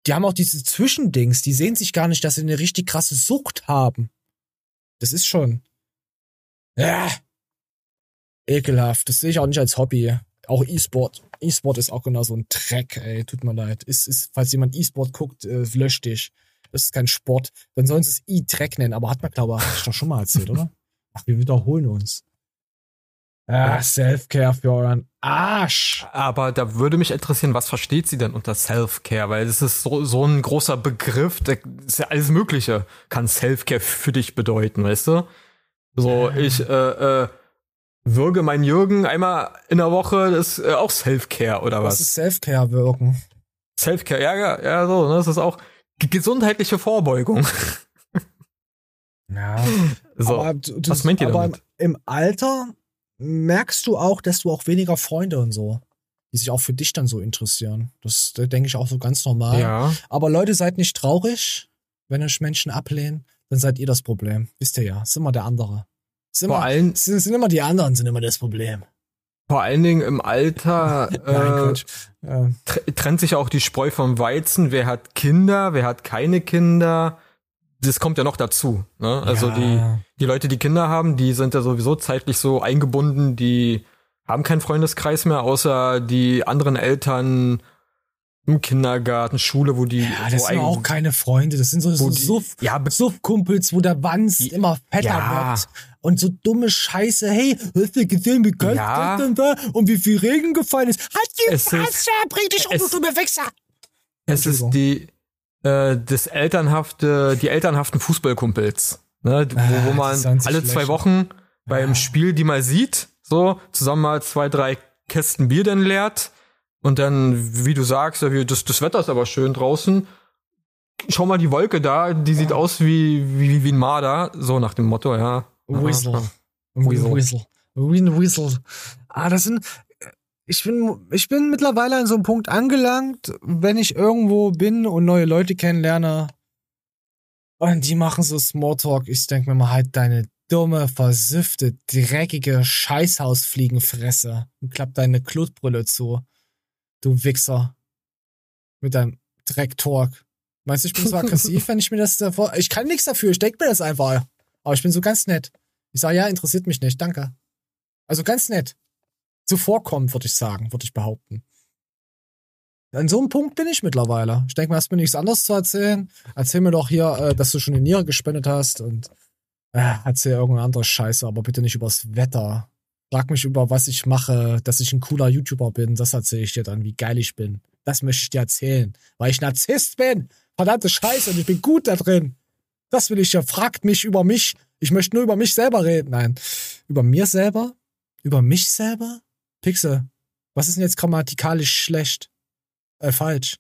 Die haben auch diese Zwischendings, die sehen sich gar nicht, dass sie eine richtig krasse Sucht haben. Das ist schon. Ja. Ekelhaft. Das sehe ich auch nicht als Hobby. Auch E-Sport. E-Sport ist auch genau so ein Dreck, ey. Tut mir leid. Ist, ist, falls jemand E-Sport guckt, äh, löscht dich. Das ist kein Sport. Dann sollen sie es E-Track nennen, aber hat man, glaube ich, doch schon mal erzählt, oder? Ach, wir wiederholen uns. Ah, Self-Care für euren Arsch. Aber da würde mich interessieren, was versteht sie denn unter Self-Care? Weil das ist so, so ein großer Begriff, da ist ja alles Mögliche, kann Self-Care für dich bedeuten, weißt du? So, ich, äh, äh, würge mein Jürgen einmal in der Woche, das ist äh, auch Self-Care oder was? Was ist Self-Care wirken? Self-Care, ja, ja, ja, so, ne, das ist auch gesundheitliche Vorbeugung. Ja. So, aber du, was meint ihr damit? Im, Im Alter merkst du auch, dass du auch weniger Freunde und so, die sich auch für dich dann so interessieren. Das da denke ich auch so ganz normal. Ja. Aber Leute, seid nicht traurig, wenn euch Menschen ablehnen, dann seid ihr das Problem. Wisst ihr ja, ist immer der andere. Immer, Vor allem- sind, sind immer die anderen, sind immer das Problem. Vor allen Dingen im Alter Nein, äh. Ja. tr- trennt sich auch die Spreu vom Weizen. Wer hat Kinder, wer hat keine Kinder? Das kommt ja noch dazu. Ne? Also Ja. die, die Leute, die Kinder haben, die sind ja sowieso zeitlich so eingebunden, die haben keinen Freundeskreis mehr, außer die anderen Eltern im Kindergarten, Schule, wo die Ja, das sind auch keine Freunde, das sind so, so die- Suff, ja, Suffkumpels, wo der Wanz immer fetter Ja. wird. Und so dumme Scheiße, hey, hast du gesehen, wie kalt Ja. das denn da und wie viel Regen gefallen ist? Halt die Es bring dich um, du dumme Wichser! Es ist die äh, das elternhafte, die elternhaften Fußballkumpels, ne, wo, wo Ah, man alle zwei. Wochen beim Spiel die mal sieht, so zusammen mal zwei, drei Kästen Bier dann leert und dann, wie du sagst, das, das Wetter ist aber schön draußen. Schau mal die Wolke da, die sieht aus wie, wie, wie ein Marder, so nach dem Motto, ja. Whistle. Whistle. Whistle. Win Whistle. Ah, das sind. Ich bin, ich bin mittlerweile an so einem Punkt angelangt, wenn ich irgendwo bin und neue Leute kennenlerne und die machen so Smalltalk. Ich denke mir mal, halt deine dumme, versiffte, dreckige Scheißhausfliegenfresse und klapp deine Klutbrille zu. Du Wichser. Mit deinem Drecktalk. Meinst du, ich bin so aggressiv, wenn ich mir das davor. Ich kann nichts dafür, ich denke mir das einfach. Aber ich bin so ganz nett. Ich sage, ja, interessiert mich nicht, danke. Also ganz nett. Zuvorkommend, würde ich sagen, würde ich behaupten. An so einem Punkt bin ich mittlerweile. Ich denke mir, hast mir nichts anderes zu erzählen. Erzähl mir doch hier, äh, dass du schon eine Niere gespendet hast und äh, erzähl irgendeine andere Scheiße, aber bitte nicht übers Wetter. Frag mich über, was ich mache, dass ich ein cooler YouTuber bin. Das erzähle ich dir dann, wie geil ich bin. Das möchte ich dir erzählen, weil ich Narzisst bin. Verdammte Scheiße und ich bin gut da drin. Das will ich ja. Fragt mich über mich. Ich möchte nur über mich selber reden. Nein. Über mir selber? Über mich selber? Pixel. Was ist denn jetzt grammatikalisch schlecht? Äh, falsch.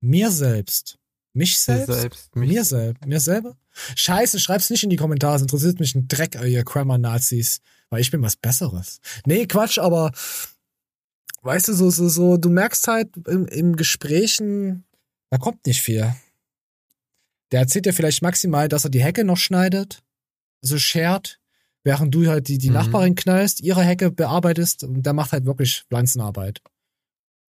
Mir selbst. Mich selbst? selbst, mich mir selbst. Mir selber? Scheiße, schreib's nicht in die Kommentare. Es interessiert mich ein Dreck, ihr Grammar-Nazis. Weil ich bin was Besseres. Nee, Quatsch, aber weißt du, so, so, so, du merkst halt im, im Gesprächen, da kommt nicht viel. Der erzählt dir vielleicht maximal, dass er die Hecke noch schneidet, also schert, während du halt die, die Mhm. Nachbarin knallst, ihre Hecke bearbeitest und der macht halt wirklich Pflanzenarbeit.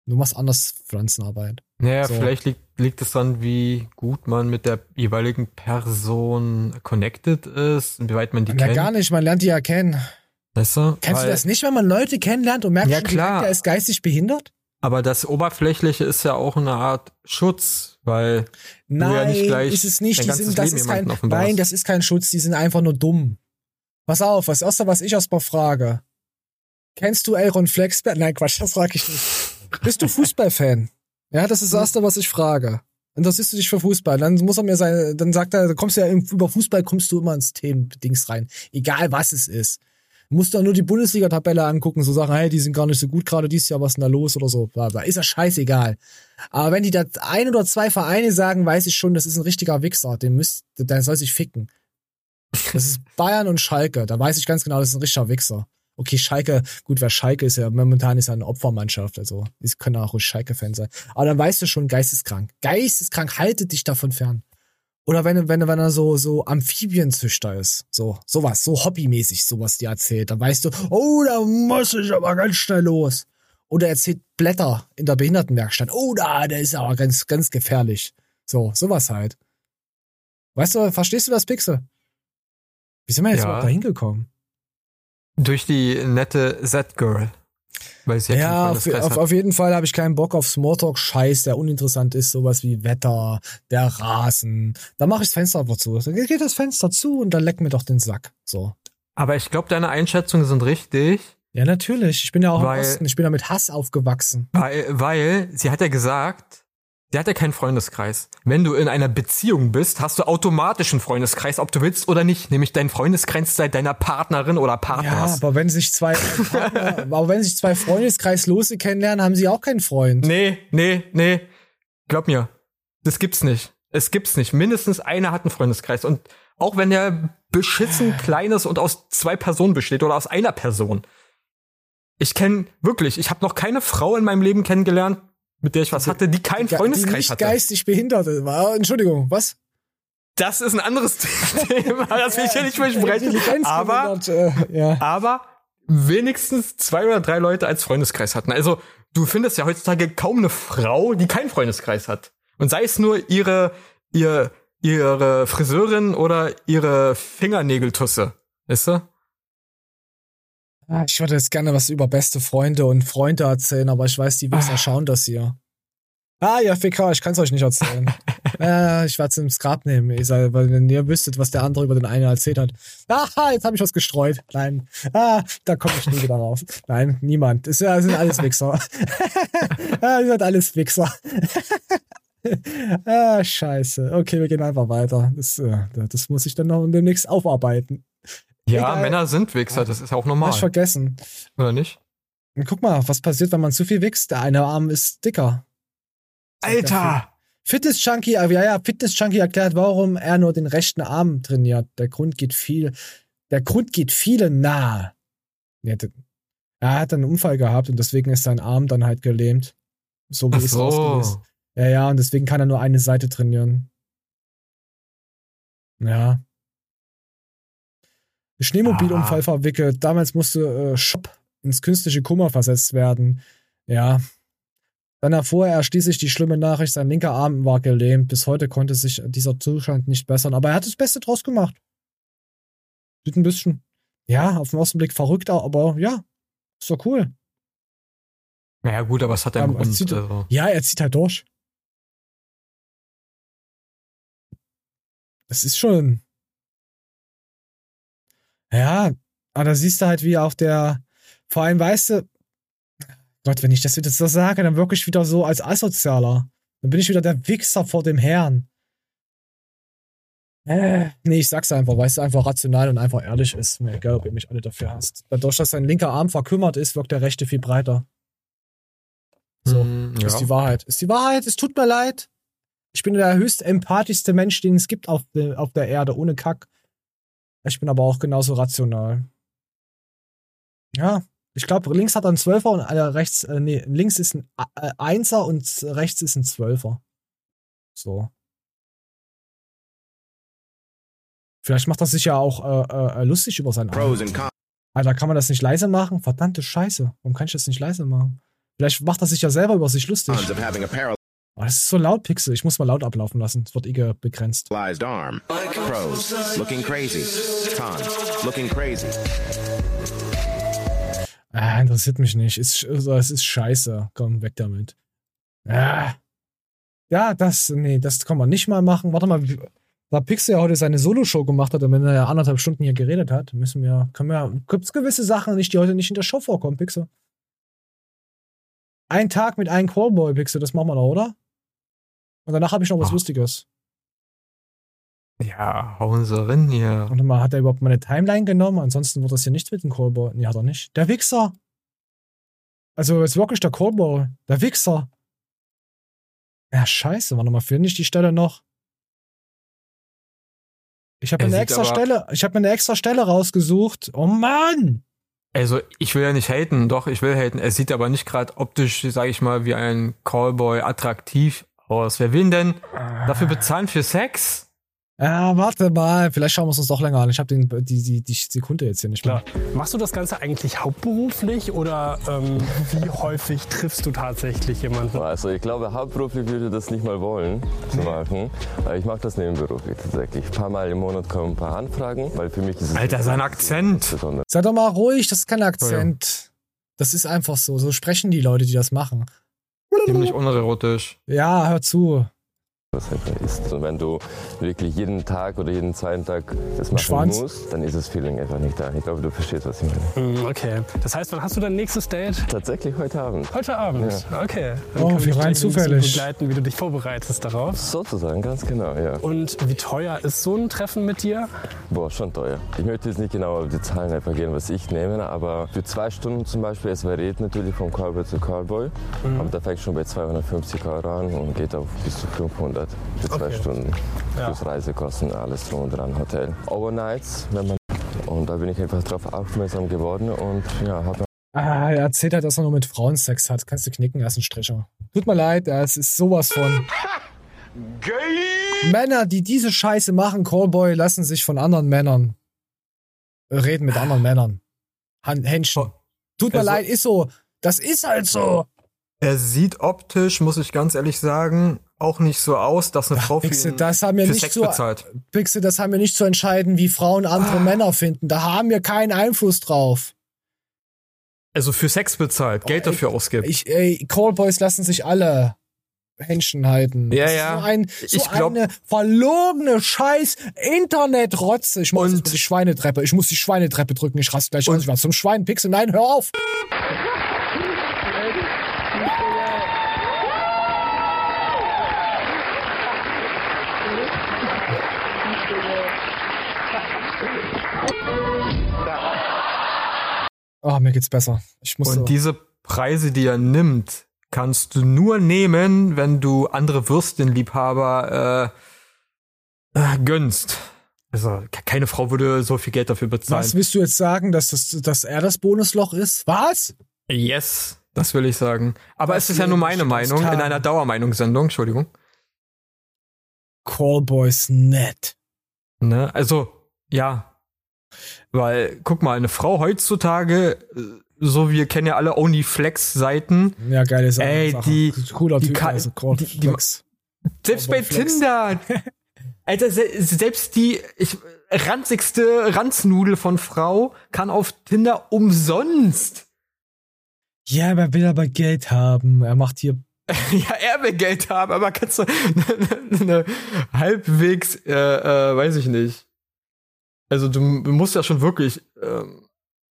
Du machst anders Pflanzenarbeit. Naja, So. vielleicht liegt, liegt es dann, wie gut man mit der jeweiligen Person connected ist, wie weit man die Ja, kennt. gar nicht, man lernt die ja kennen. Weißt du? Kennst du das nicht, wenn man Leute kennenlernt und merkt, Ja, schon, klar. der ist geistig behindert? Aber das Oberflächliche ist ja auch eine Art Schutz, weil ja Nein, gleich ist es nicht. Die sind, das Leben ist kein, nein, das ist kein Schutz, die sind einfach nur dumm. Pass auf, was erste, was ich erstmal frage. Kennst du Aaron Flexberg? Nein, Quatsch, das frage ich nicht. Bist du Fußballfan? Ja, das ist das erste, was ich frage. Interessierst du dich für Fußball? Dann muss er mir sein, dann sagt er, kommst du ja über Fußball kommst du immer ins Themen-Dings rein. Egal was es ist. Du musst doch nur die Bundesliga-Tabelle angucken, so sagen, hey, die sind gar nicht so gut gerade dieses Jahr, was ist denn da los oder so. Bla, bla. Ist ja scheißegal. Aber wenn die da ein oder zwei Vereine sagen, weiß ich schon, das ist ein richtiger Wichser, den müsst, der soll sich ficken. Das ist Bayern und Schalke. Da weiß ich ganz genau, das ist ein richtiger Wichser. Okay, Schalke, gut, wer Schalke ist ja, momentan ist ja eine Opfermannschaft, also, die können auch ruhig Schalke-Fan sein. Aber dann weißt du schon, geisteskrank. Geisteskrank, haltet dich davon fern. Oder wenn, wenn, wenn er so, so Amphibienzüchter ist. So, sowas, so hobbymäßig, sowas dir erzählt. Dann weißt du, oh, da muss ich aber ganz schnell los. Oder er erzählt Blätter in der Behindertenwerkstatt. Oh, da, der ist aber ganz, ganz gefährlich. So, sowas halt. Weißt du, verstehst du das, Pixel? Wie sind wir jetzt Ja. überhaupt da hingekommen? Durch die nette Z-Girl. Weil sie ja, Ja, auf, auf, auf jeden Fall habe ich keinen Bock auf Smalltalk-Scheiß, der uninteressant ist, sowas wie Wetter, der Rasen. Da mache ich das Fenster einfach zu. Dann geht das Fenster zu und dann leck mir doch den Sack. So. Aber ich glaube, deine Einschätzungen sind richtig, Ja, natürlich. Ich bin ja auch Weil- im Osten. Ich bin ja mit Hass aufgewachsen. weil, weil sie hat ja gesagt, sie hat ja keinen Freundeskreis. Wenn du in einer Beziehung bist, hast du automatisch einen Freundeskreis, ob du willst oder nicht. Nämlich dein Freundeskreis sei deiner Partnerin oder Ja, Partners. aber wenn sich zwei, Partner, aber wenn sich zwei Freundeskreislose kennenlernen, haben sie auch keinen Freund. nee, nee, nee. Glaub mir. Das gibt's nicht. Es gibt's nicht. Mindestens einer hat einen Freundeskreis. Und auch wenn der beschissen klein ist und aus zwei Personen besteht oder aus einer Person. Ich kenne wirklich, ich habe noch keine Frau in meinem Leben kennengelernt, mit der ich was hatte, die keinen Freundeskreis die nicht hatte. geistig behinderte war. Entschuldigung, was? Das ist ein anderes Thema, das will ich hier nicht besprechen. Aber, äh, ja. aber wenigstens zwei oder drei Leute als Freundeskreis hatten. Also du findest ja heutzutage kaum eine Frau, die keinen Freundeskreis hat. Und sei es nur ihre, ihr, ihre Friseurin oder ihre Fingernägeltusse. Weißt du? Ah, ich würde jetzt gerne was über beste Freunde und Freunde erzählen, aber ich weiß, die Wichser ah. schauen das hier. Ah, ja, FK, ich kann es euch nicht erzählen. äh, ich werde es ins Grab nehmen, ich weil wenn ihr wüsstet, was der andere über den einen erzählt hat. Ah, jetzt habe ich was gestreut. Nein. Ah, da komme ich nie wieder rauf. Nein, niemand. Das, sind alles Wichser. ah, das sind alles Wichser. ah, scheiße. Okay, wir gehen einfach weiter. Das, äh, das muss ich dann noch demnächst aufarbeiten. Ja, Egal. Männer sind Wichser, das ist auch normal. Hab ich vergessen. Oder nicht? Guck mal, was passiert, wenn man zu viel wächst? Der eine Arm ist dicker. Alter! Fitness Junkie, ja, ja, Fitness Junkie erklärt, warum er nur den rechten Arm trainiert. Der Grund geht viel, der Grund geht vielen nahe. Er hat einen Unfall gehabt und deswegen ist sein Arm dann halt gelähmt. So wie Ach es so. ausgelöst. Ja, ja, und deswegen kann er nur eine Seite trainieren. Ja. Schneemobilunfall ah. verwickelt. Damals musste äh, Shop ins künstliche Kummer versetzt werden. Ja. Dann erfuhr er schließlich die schlimme Nachricht, sein linker Arm war gelähmt. Bis heute konnte sich dieser Zustand nicht bessern, aber er hat das Beste draus gemacht. Sieht ein bisschen, ja, auf den ersten Blick verrückt, aber ja, ist doch cool. Naja, gut, aber es hat einen Grund. Zieht, also. Ja, er zieht halt durch. Das ist schon, ja, aber da siehst du halt, wie auch der, vor allem weißt du, Gott, wenn ich das wieder so sage, dann wirklich wieder so als Asozialer. Dann bin ich wieder der Wichser vor dem Herrn. Äh, nee, ich sag's einfach, weil es einfach rational und einfach ehrlich ist. Mir egal, ob ihr mich alle dafür hasst. Dadurch, dass sein linker Arm verkümmert ist, wirkt der rechte viel breiter. So, mm, ja. ist die Wahrheit. Ist die Wahrheit, es tut mir leid. Ich bin der höchst empathischste Mensch, den es gibt auf, auf der Erde, ohne Kack. Ich bin aber auch genauso rational. Ja, ich glaube, links hat er einen Zwölfer und äh, rechts, äh, nee, links ist ein äh, Einser und rechts ist ein Zwölfer. So. Vielleicht macht er sich ja auch äh, äh, lustig über seinen Pros Alter, kann man das nicht leise machen? Verdammte Scheiße. Warum kann ich das nicht leise machen? Vielleicht macht er sich ja selber über sich lustig. Oh, das ist so laut, Pixel. Ich muss mal laut ablaufen lassen. Es wird eh begrenzt. Arm. Pros. Looking crazy. Cons. Looking crazy. Ah, interessiert mich nicht. Ist, also, es ist scheiße. Komm, weg damit. Ah. Ja, das, nee, das kann man nicht mal machen. Warte mal, da Pixel ja heute seine Solo-Show gemacht hat und wenn er ja anderthalb Stunden hier geredet hat, müssen wir, können wir, gibt es gewisse Sachen nicht, die heute nicht in der Show vorkommen, Pixel. Ein Tag mit einem Callboy, Pixel, das machen wir doch, oder? Und danach habe ich noch was oh. Lustiges. Ja, hauen sie rein hier. Warte mal, hat er überhaupt meine Timeline genommen? Ansonsten wird das hier nichts mit dem Callboy. Nee, hat er nicht. Der Wichser. Also jetzt wirklich der Callboy. Der Wichser. Ja, scheiße. Warte mal, finde ich die Stelle noch? Ich habe eine extra Stelle, ich habe mir eine extra Stelle rausgesucht. Oh Mann! Also ich will ja nicht haten, doch, ich will haten. Er sieht aber nicht gerade optisch, sage ich mal, wie ein Callboy attraktiv aus. Wer will denn dafür bezahlen für Sex? Ja, warte mal, vielleicht schauen wir es uns doch länger an. Ich habe die, die, die Sekunde jetzt hier nicht mehr. Klar. Machst du das Ganze eigentlich hauptberuflich oder ähm, wie häufig triffst du tatsächlich jemanden? Also ich glaube, hauptberuflich würde ich das nicht mal wollen zu machen. Ich mache das nebenberuflich tatsächlich. Ein paar Mal im Monat kommen ein paar Anfragen, weil für mich ist es... Alter, sein Akzent! Sei doch mal ruhig, das ist kein Akzent. Das ist einfach so. So sprechen die Leute, die das machen. Ziemlich unerotisch. Ja, hör zu was einfach ist. Und wenn du wirklich jeden Tag oder jeden zweiten Tag das machen Schwanz. musst, dann ist das Feeling einfach nicht da. Ich glaube, du verstehst, was ich meine. Mm, okay. Das heißt, wann hast du dein nächstes Date? Tatsächlich heute Abend. Heute Abend? Ja. Okay. Dann oh, wie rein zufällig. begleiten, wie du dich vorbereitest darauf. Sozusagen, ganz genau, ja. Und wie teuer ist so ein Treffen mit dir? Boah, schon teuer. Ich möchte jetzt nicht genau auf die Zahlen einfach gehen, was ich nehme, aber für zwei Stunden zum Beispiel, es variiert natürlich von Cowboy zu Cowboy, mhm. aber da fängt schon bei 250 Euro an und geht auf bis zu 500. Fahrt für zwei okay. Stunden. Ja. Plus Reisekosten, alles drum und dran, Hotel. Overnights, wenn man. Und da bin ich einfach drauf aufmerksam geworden und ja, habe Ah, er erzählt halt, dass er nur mit Frauen Sex hat. Kannst du knicken, er ist ein Stricher. Tut mir leid, es ist sowas von. Gay. Männer, die diese Scheiße machen, Callboy, lassen sich von anderen Männern reden mit anderen Männern. Händchen. Tut mir also, leid, ist so. Das ist halt so. Er sieht optisch, muss ich ganz ehrlich sagen, auch nicht so aus, dass eine Ach, Frau Pixel, für, das haben wir nicht Sex zu, bezahlt. Pixel, das haben wir nicht zu entscheiden, wie Frauen andere ah. Männer finden. Da haben wir keinen Einfluss drauf. Also für Sex bezahlt, Geld oh, dafür ausgibt. Ich, ey, Callboys lassen sich alle Händchen halten. Ja, ja. So, ein, so ich glaub, eine verlogene Scheiß Internetrotze. Ich muss die Schweinetreppe. Ich muss die Schweinetreppe drücken. Ich raste gleich aus. Ich war zum Schweinpixel. Nein, hör auf. Oh, mir geht's besser. Ich muss Und so. diese Preise, die er nimmt, kannst du nur nehmen, wenn du andere Würstchenliebhaber äh, äh, gönnst. Also keine Frau würde so viel Geld dafür bezahlen. Was willst du jetzt sagen, dass, das, dass er das Bonusloch ist? Was? Yes, das will ich sagen. Aber das es ist ja nur meine Meinung in einer Dauermeinungssendung, Entschuldigung. Callboys nett. Ne? Also, ja, weil, guck mal, eine Frau heutzutage, äh, so wir kennen ja alle OnlyFlex-Seiten. Ja, geile Sache. Ey, die, cooler die Typ, kann, also die, die, Selbst bei. Tinder. Alter, selbst die ich, ranzigste Ranznudel von Frau kann auf Tinder umsonst. Ja, aber will aber Geld haben. Er macht hier. ja, er will Geld haben, aber kannst du eine, eine halbwegs, äh, äh, weiß ich nicht also du musst ja schon wirklich ähm,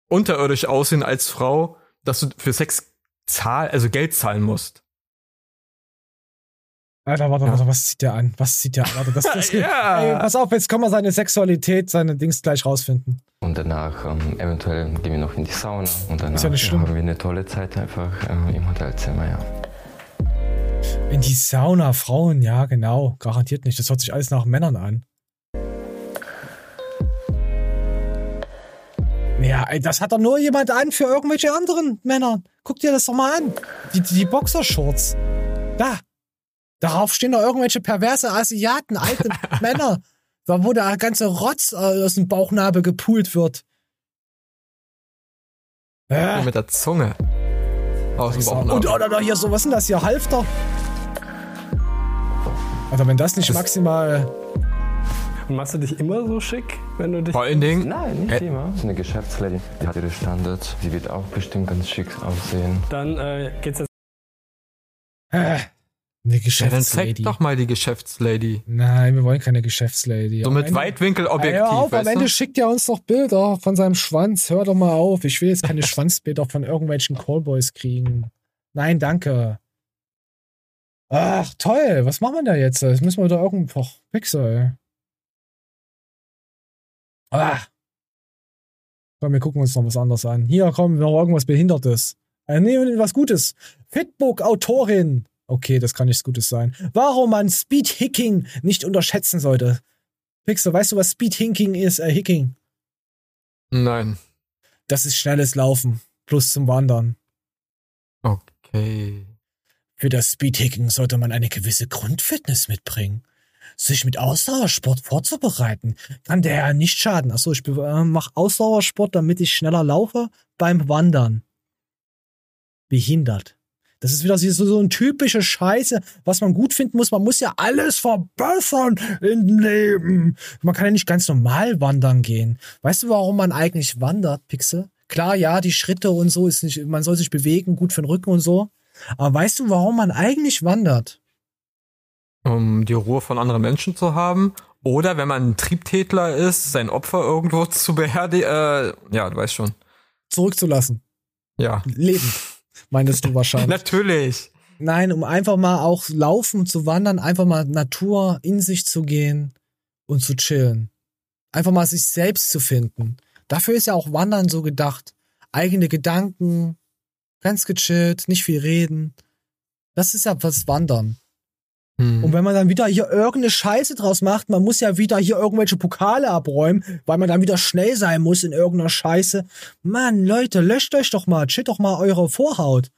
unterirdisch aussehen als Frau, dass du für Sex zahl, also Geld zahlen musst. Alter, warte, ja. warte, was zieht der an? Was zieht der an? Warte, das, das ja. Ey, pass auf, jetzt kann man seine Sexualität, seine Dings gleich rausfinden. Und danach ähm, eventuell gehen wir noch in die Sauna und danach ja haben wir eine tolle Zeit einfach äh, im Hotelzimmer, ja. In die Sauna, Frauen, ja, genau. Garantiert nicht. Das hört sich alles nach Männern an. Ja, das hat doch nur jemand an für irgendwelche anderen Männer. Guck dir das doch mal an. Die, die Boxershorts. Da. Darauf stehen doch irgendwelche perverse Asiaten, alte Männer. Da, wo der ganze Rotz aus dem Bauchnabel gepult wird. Ja. Mit der Zunge. Aus dem Bauchnabel. Und oder, oder hier so, was ist denn das hier? Halfter? Alter, wenn das nicht das maximal machst du dich immer so schick, wenn du dich. Vor allen Dingen. Nein, nicht immer. Das ist eine Geschäftslady, die hat ihre Standards. Sie wird auch bestimmt ganz schick aussehen. Dann äh, geht's jetzt. Eine Geschäftslady. Ja, dann zeig doch mal die Geschäftslady. Nein, wir wollen keine Geschäftslady. So mit Weitwinkelobjektiv. Hör auf, am Ende du? schickt er uns doch Bilder von seinem Schwanz. Hör doch mal auf. Ich will jetzt keine Schwanzbilder von irgendwelchen Callboys kriegen. Nein, danke. Ach, toll. Was machen wir da jetzt? Das müssen wir da irgendwo. Pixel. Ah. Komm, wir gucken uns noch was anderes an. Hier, komm, noch irgendwas Behindertes. Äh, nee, was Gutes. Fitbook-Autorin. Okay, das kann nichts Gutes sein. Warum man Speed-Hicking nicht unterschätzen sollte. Pixel, weißt du, was Speed-Hicking ist? Äh, Hicking. Nein. Das ist schnelles Laufen. Plus zum Wandern. Okay. Für das Speedhicking sollte man eine gewisse Grundfitness mitbringen sich mit Ausdauersport vorzubereiten, kann der ja nicht schaden. Achso, ich äh, mache Ausdauersport, damit ich schneller laufe beim Wandern. Behindert. Das ist wieder so, so ein typische Scheiße, was man gut finden muss. Man muss ja alles verbessern im Leben. Man kann ja nicht ganz normal wandern gehen. Weißt du, warum man eigentlich wandert, Pixel? Klar, ja, die Schritte und so ist nicht, man soll sich bewegen, gut für den Rücken und so. Aber weißt du, warum man eigentlich wandert? Um die Ruhe von anderen Menschen zu haben. Oder wenn man ein Triebtätler ist, sein Opfer irgendwo zu beherdigen. Äh, ja, du weißt schon. Zurückzulassen. Ja. Leben, meinst du wahrscheinlich. Natürlich. Nein, um einfach mal auch laufen, zu wandern, einfach mal Natur in sich zu gehen und zu chillen. Einfach mal sich selbst zu finden. Dafür ist ja auch Wandern so gedacht. Eigene Gedanken, ganz gechillt, nicht viel reden. Das ist ja was Wandern. Hm. Und wenn man dann wieder hier irgendeine Scheiße draus macht, man muss ja wieder hier irgendwelche Pokale abräumen, weil man dann wieder schnell sein muss in irgendeiner Scheiße. Mann, Leute, löscht euch doch mal, chillt doch mal eure Vorhaut.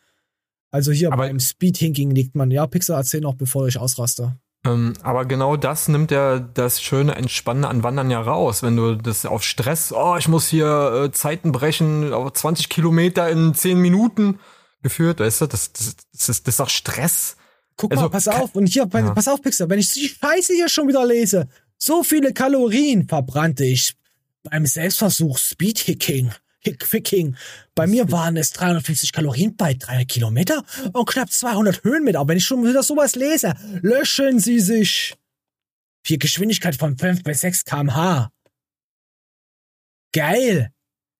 Also hier aber beim Speedhinking liegt man. Ja, Pixar, erzähl noch, bevor ich ausraste. Ähm, aber genau das nimmt ja das schöne Entspannende an Wandern ja raus. Wenn du das auf Stress, oh, ich muss hier äh, Zeiten brechen, auf 20 Kilometer in 10 Minuten geführt, weißt du, das, das, das, ist, das ist doch Stress. Guck also, mal, pass auf. Und hier, ja. pass auf, Pixar, wenn ich die Scheiße hier schon wieder lese, so viele Kalorien verbrannte ich beim Selbstversuch Speedhicking. Hickficking. Bei mir waren es 350 Kalorien bei 300 Kilometer und knapp 200 Höhenmeter. Aber wenn ich schon wieder sowas lese, löschen Sie sich. Vier Geschwindigkeit von 5 bis 6 kmh. Geil.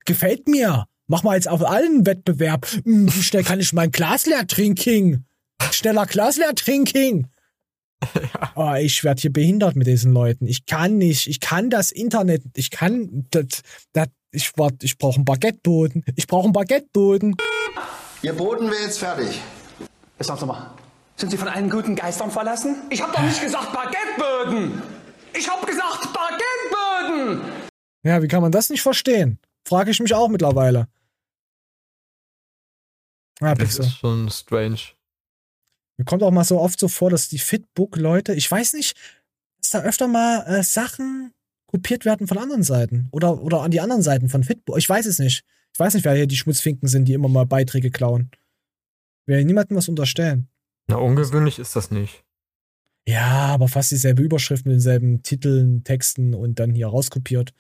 Gefällt mir. Mach mal jetzt auf allen Wettbewerb. Hm, wie schnell kann ich mein Glas leer trinken? Schneller Glas leer trinken. Ja. Oh, ich werde hier behindert mit diesen Leuten. Ich kann nicht. Ich kann das Internet. Ich kann. Das, das, ich warte. Ich brauche einen Baguetteboden. Ich brauche einen Baguetteboden. Ihr Boden wäre jetzt fertig. Jetzt sag's nochmal. Sind Sie von allen guten Geistern verlassen? Ich habe doch nicht gesagt Baguetteböden. Ich habe gesagt Baguetteböden. Ja, wie kann man das nicht verstehen? Frage ich mich auch mittlerweile. Ja, das ist schon strange. Mir kommt auch mal so oft so vor, dass die Fitbook-Leute, ich weiß nicht, dass da öfter mal äh, Sachen kopiert werden von anderen Seiten. Oder, oder an die anderen Seiten von Fitbook. Ich weiß es nicht. Ich weiß nicht, wer hier die Schmutzfinken sind, die immer mal Beiträge klauen. Wir will niemandem was unterstellen. Na, ungewöhnlich ist das nicht. Ja, aber fast dieselbe Überschrift mit denselben Titeln, Texten und dann hier rauskopiert.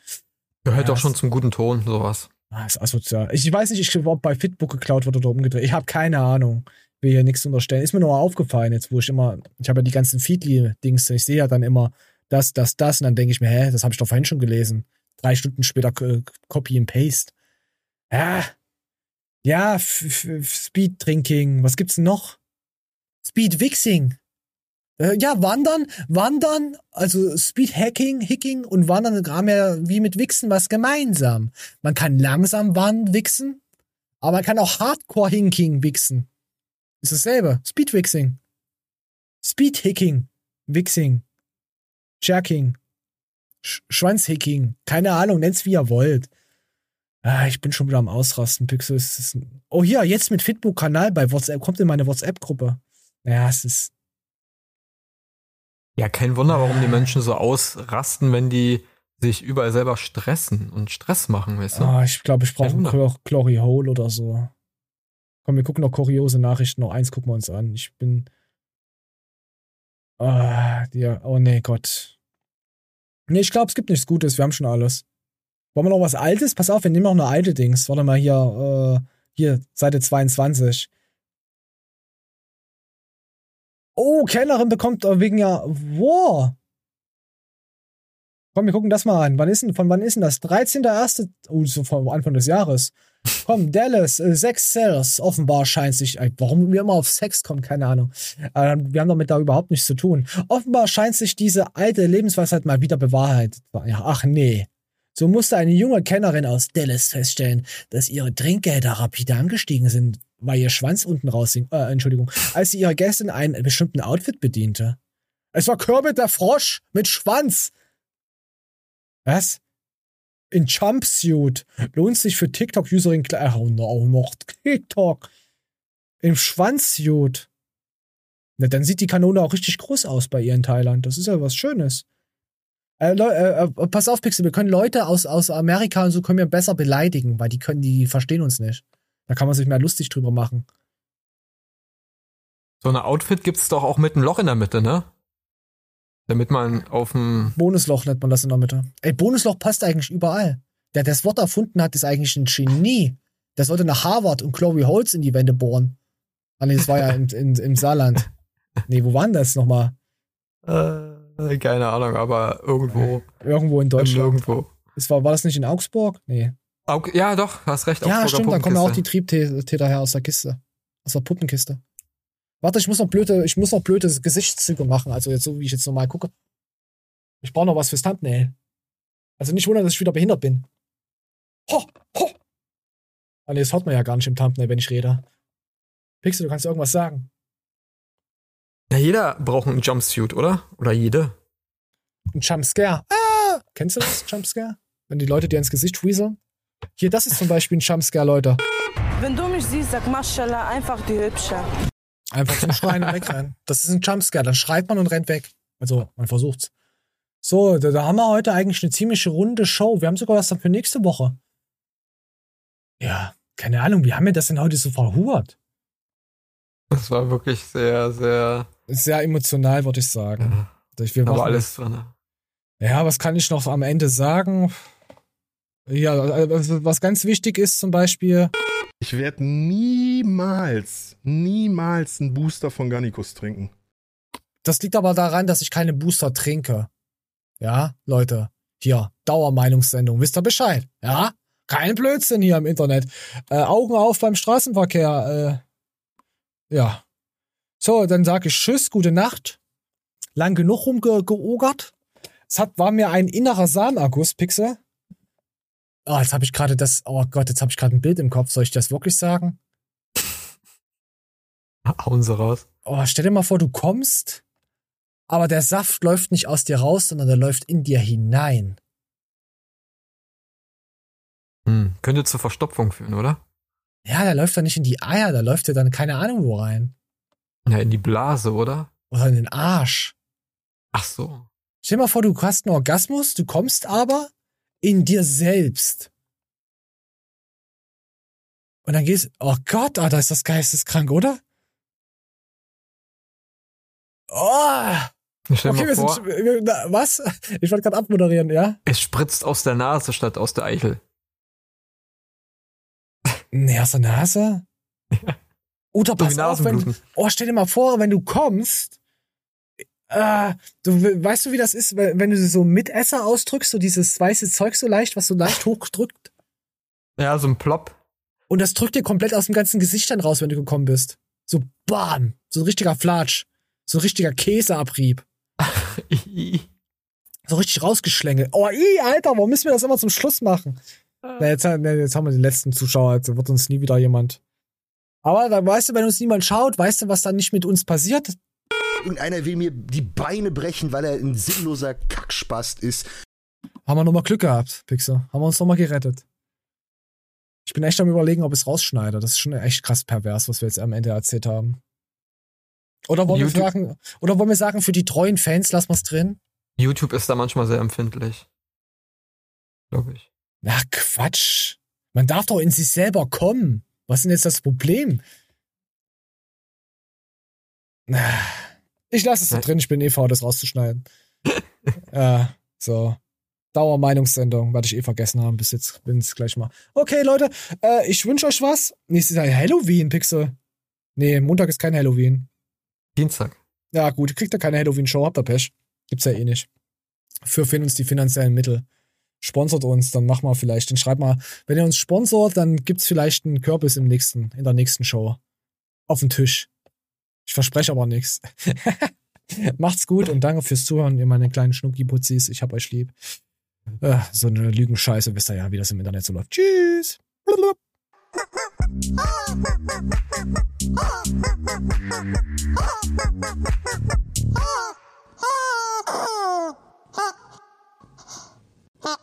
Gehört ja, doch schon zum guten Ton, sowas. Ah, ist asozial. Ich weiß nicht, ich, ob bei Fitbook geklaut wird oder umgedreht. Ich habe keine Ahnung will hier nichts unterstellen. Ist mir nur aufgefallen jetzt, wo ich immer, ich habe ja die ganzen Feedly-Dings, ich sehe ja dann immer das, das, das und dann denke ich mir, hä, das habe ich doch vorhin schon gelesen. Drei Stunden später äh, Copy and Paste. Ja, ja, Speed Drinking, was gibt's denn noch? Speed Wixing. Äh, ja, Wandern, Wandern, also Speed Hacking, Hicking und Wandern haben ja wie mit Wixen was gemeinsam. Man kann langsam wandern, wichsen, aber man kann auch Hardcore Hinking wichsen. Ist dasselbe. Speedwixing. Speedhicking. Wixing. Jerking. Sch Schwanzhicking. Keine Ahnung, nennt's wie ihr wollt. Ah, ich bin schon wieder am Ausrasten, Pixel. Ist, oh, hier, jetzt mit Fitbook-Kanal bei WhatsApp. Kommt in meine WhatsApp-Gruppe. Ja, es ist. Ja, kein Wunder, warum die Menschen so ausrasten, wenn die sich überall selber stressen und Stress machen, weißt du? Ah, ich glaube, ich brauche ein Glory Hole oder so. Komm, wir gucken noch kuriose Nachrichten. Noch eins gucken wir uns an. Ich bin. Ah, ja. Oh nee, Gott. Nee, ich glaube, es gibt nichts Gutes. Wir haben schon alles. Wollen wir noch was Altes? Pass auf, wir nehmen noch eine alte Dings. Warte mal hier, äh, hier, Seite 22. Oh, Kellnerin bekommt wegen ja. Wow. Komm, wir gucken das mal an. Wann ist denn, von wann ist denn das? 13.01. Oh, so von Anfang des Jahres. Komm, Dallas, äh, Sex Sales, offenbar scheint sich, äh, warum wir immer auf Sex kommen, keine Ahnung. Äh, wir haben damit da überhaupt nichts zu tun. Offenbar scheint sich diese alte Lebensweisheit mal wieder bewahrheitet. Ach nee. So musste eine junge Kennerin aus Dallas feststellen, dass ihre Trinkgelder rapide angestiegen sind, weil ihr Schwanz unten raushing, äh, Entschuldigung, als sie ihre Gästin einen bestimmten Outfit bediente. Es war Kermit der Frosch mit Schwanz. Was? In Jumpsuit. Lohnt sich für TikTok-Userin auch noch TikTok. Im Schwanzsuit. Na, dann sieht die Kanone auch richtig groß aus bei ihr in Thailand. Das ist ja was Schönes. Äh, äh, äh, pass auf, Pixel, wir können Leute aus, aus Amerika und so können wir besser beleidigen, weil die können, die verstehen uns nicht. Da kann man sich mehr lustig drüber machen. So ein Outfit gibt's doch auch mit einem Loch in der Mitte, ne? Damit man auf dem. Bonusloch nennt man das in der Mitte. Ey, Bonusloch passt eigentlich überall. Der, der das Wort erfunden hat, ist eigentlich ein Genie. Der sollte nach Harvard und Chloe Holtz in die Wände bohren. Ah, nee, das war ja in, in, im Saarland. Nee, wo war denn das nochmal? Äh, keine Ahnung, aber irgendwo. Irgendwo in Deutschland. Irgendwo. Das war, war das nicht in Augsburg? Nee. Aug ja, doch, hast recht. Ja, stimmt, dann kommen auch die Triebtäter her aus der Kiste. Aus der Puppenkiste. Warte, ich muss noch blöde, ich muss noch blöde Gesichtszüge machen. Also jetzt so, wie ich jetzt normal gucke. Ich brauche noch was fürs Thumbnail. Also nicht wundern, dass ich wieder behindert bin. Ho, ho. Ah, nee, das hört man ja gar nicht im Thumbnail, wenn ich rede. Pixel, du kannst irgendwas sagen. Ja, jeder braucht einen Jumpsuit, oder? Oder jede? Ein Jumpscare. Ah! Kennst du das, Jumpscare? Wenn die Leute dir ins Gesicht weaseln? Hier, das ist zum Beispiel ein Jumpscare, Leute. Wenn du mich siehst, sag Maschallah, einfach die Hübsche. Einfach zum Schreien und wegrennen. Das ist ein Jumpscare. Dann schreit man und rennt weg. Also, man versucht's. So, da, da haben wir heute eigentlich eine ziemlich runde Show. Wir haben sogar was dann für nächste Woche. Ja, keine Ahnung, wie haben wir das denn heute so verhurt? Das war wirklich sehr, sehr. Sehr emotional, würde ich sagen. Ja. Wir Aber alles drin. Ja, was kann ich noch am Ende sagen? Ja, also was ganz wichtig ist zum Beispiel. Ich werde niemals, niemals einen Booster von Garnicus trinken. Das liegt aber daran, dass ich keine Booster trinke. Ja, Leute, hier, Dauermeinungssendung, wisst ihr Bescheid? Ja, kein Blödsinn hier im Internet. Äh, Augen auf beim Straßenverkehr. Äh, ja. So, dann sage ich Tschüss, gute Nacht. Lang genug rumgeogert. Es hat, war mir ein innerer Samenerguss, Pixel. Oh, jetzt habe ich gerade das. Oh Gott, jetzt habe ich gerade ein Bild im Kopf. Soll ich das wirklich sagen? Hauen Sie raus. Oh, stell dir mal vor, du kommst, aber der Saft läuft nicht aus dir raus, sondern der läuft in dir hinein. Hm, könnte zur Verstopfung führen, oder? Ja, der läuft dann nicht in die Eier, da läuft er dann keine Ahnung wo rein. Ja, in die Blase, oder? Oder in den Arsch. Ach so. Stell dir mal vor, du hast einen Orgasmus, du kommst aber in dir selbst. Und dann gehst, oh Gott, ah, da ist das geisteskrank, oder? Oh! Okay, wir vor, sind, wir, was? Ich wollte gerade abmoderieren, ja? Es spritzt aus der Nase statt aus der Eichel. Nee, aus der Nase? Ja. Oder pass auf, wenn, oh, stell dir mal vor, wenn du kommst, äh, du, weißt du, wie das ist, wenn, du so Mitesser ausdrückst, so dieses weiße Zeug so leicht, was so leicht hochdrückt? Ja, so ein Plop. Und das drückt dir komplett aus dem ganzen Gesicht dann raus, wenn du gekommen bist. So bam, so ein richtiger Flatsch. So ein richtiger Käseabrieb. so richtig rausgeschlängelt. Oh, i, Alter, warum müssen wir das immer zum Schluss machen? Na, jetzt, jetzt haben wir den letzten Zuschauer, jetzt wird uns nie wieder jemand. Aber da weißt du, wenn uns niemand schaut, weißt du, was dann nicht mit uns passiert? Irgendeiner will mir die Beine brechen, weil er ein sinnloser Kackspast ist. Haben wir nochmal Glück gehabt, Pixel. Haben wir uns nochmal gerettet. Ich bin echt am überlegen, ob ich es rausschneide. Das ist schon echt krass pervers, was wir jetzt am Ende erzählt haben. Oder wollen, YouTube. wir sagen, oder wollen wir sagen, für die treuen Fans lassen wir es drin? YouTube ist da manchmal sehr empfindlich. Glaube ich. Na, Quatsch. Man darf doch in sich selber kommen. Was ist denn jetzt das Problem? Ich lasse es da drin, ich bin eh faul, das rauszuschneiden. ja, so. Dauermeinungssendung, werde ich eh vergessen haben bis jetzt. Bin es gleich mal. Okay, Leute, äh, ich wünsche euch was. Nächstes Jahr Halloween, Pixel. Nee, Montag ist kein Halloween. Dienstag. Ja, gut, kriegt ihr keine Halloween-Show, habt ihr Pech. Gibt's ja eh nicht. Für fehlen uns die finanziellen Mittel. Sponsort uns, dann mach mal vielleicht. Dann schreibt mal, wenn ihr uns sponsort, dann gibt's vielleicht einen Kürbis im nächsten, in der nächsten Show. Auf dem Tisch. Ich verspreche aber nichts. Macht's gut und danke fürs Zuhören, ihr meine kleinen Schnucki-Putzis. Ich hab euch lieb. Äh, so eine Lügenscheiße, wisst ihr ja, wie das im Internet so läuft. Tschüss!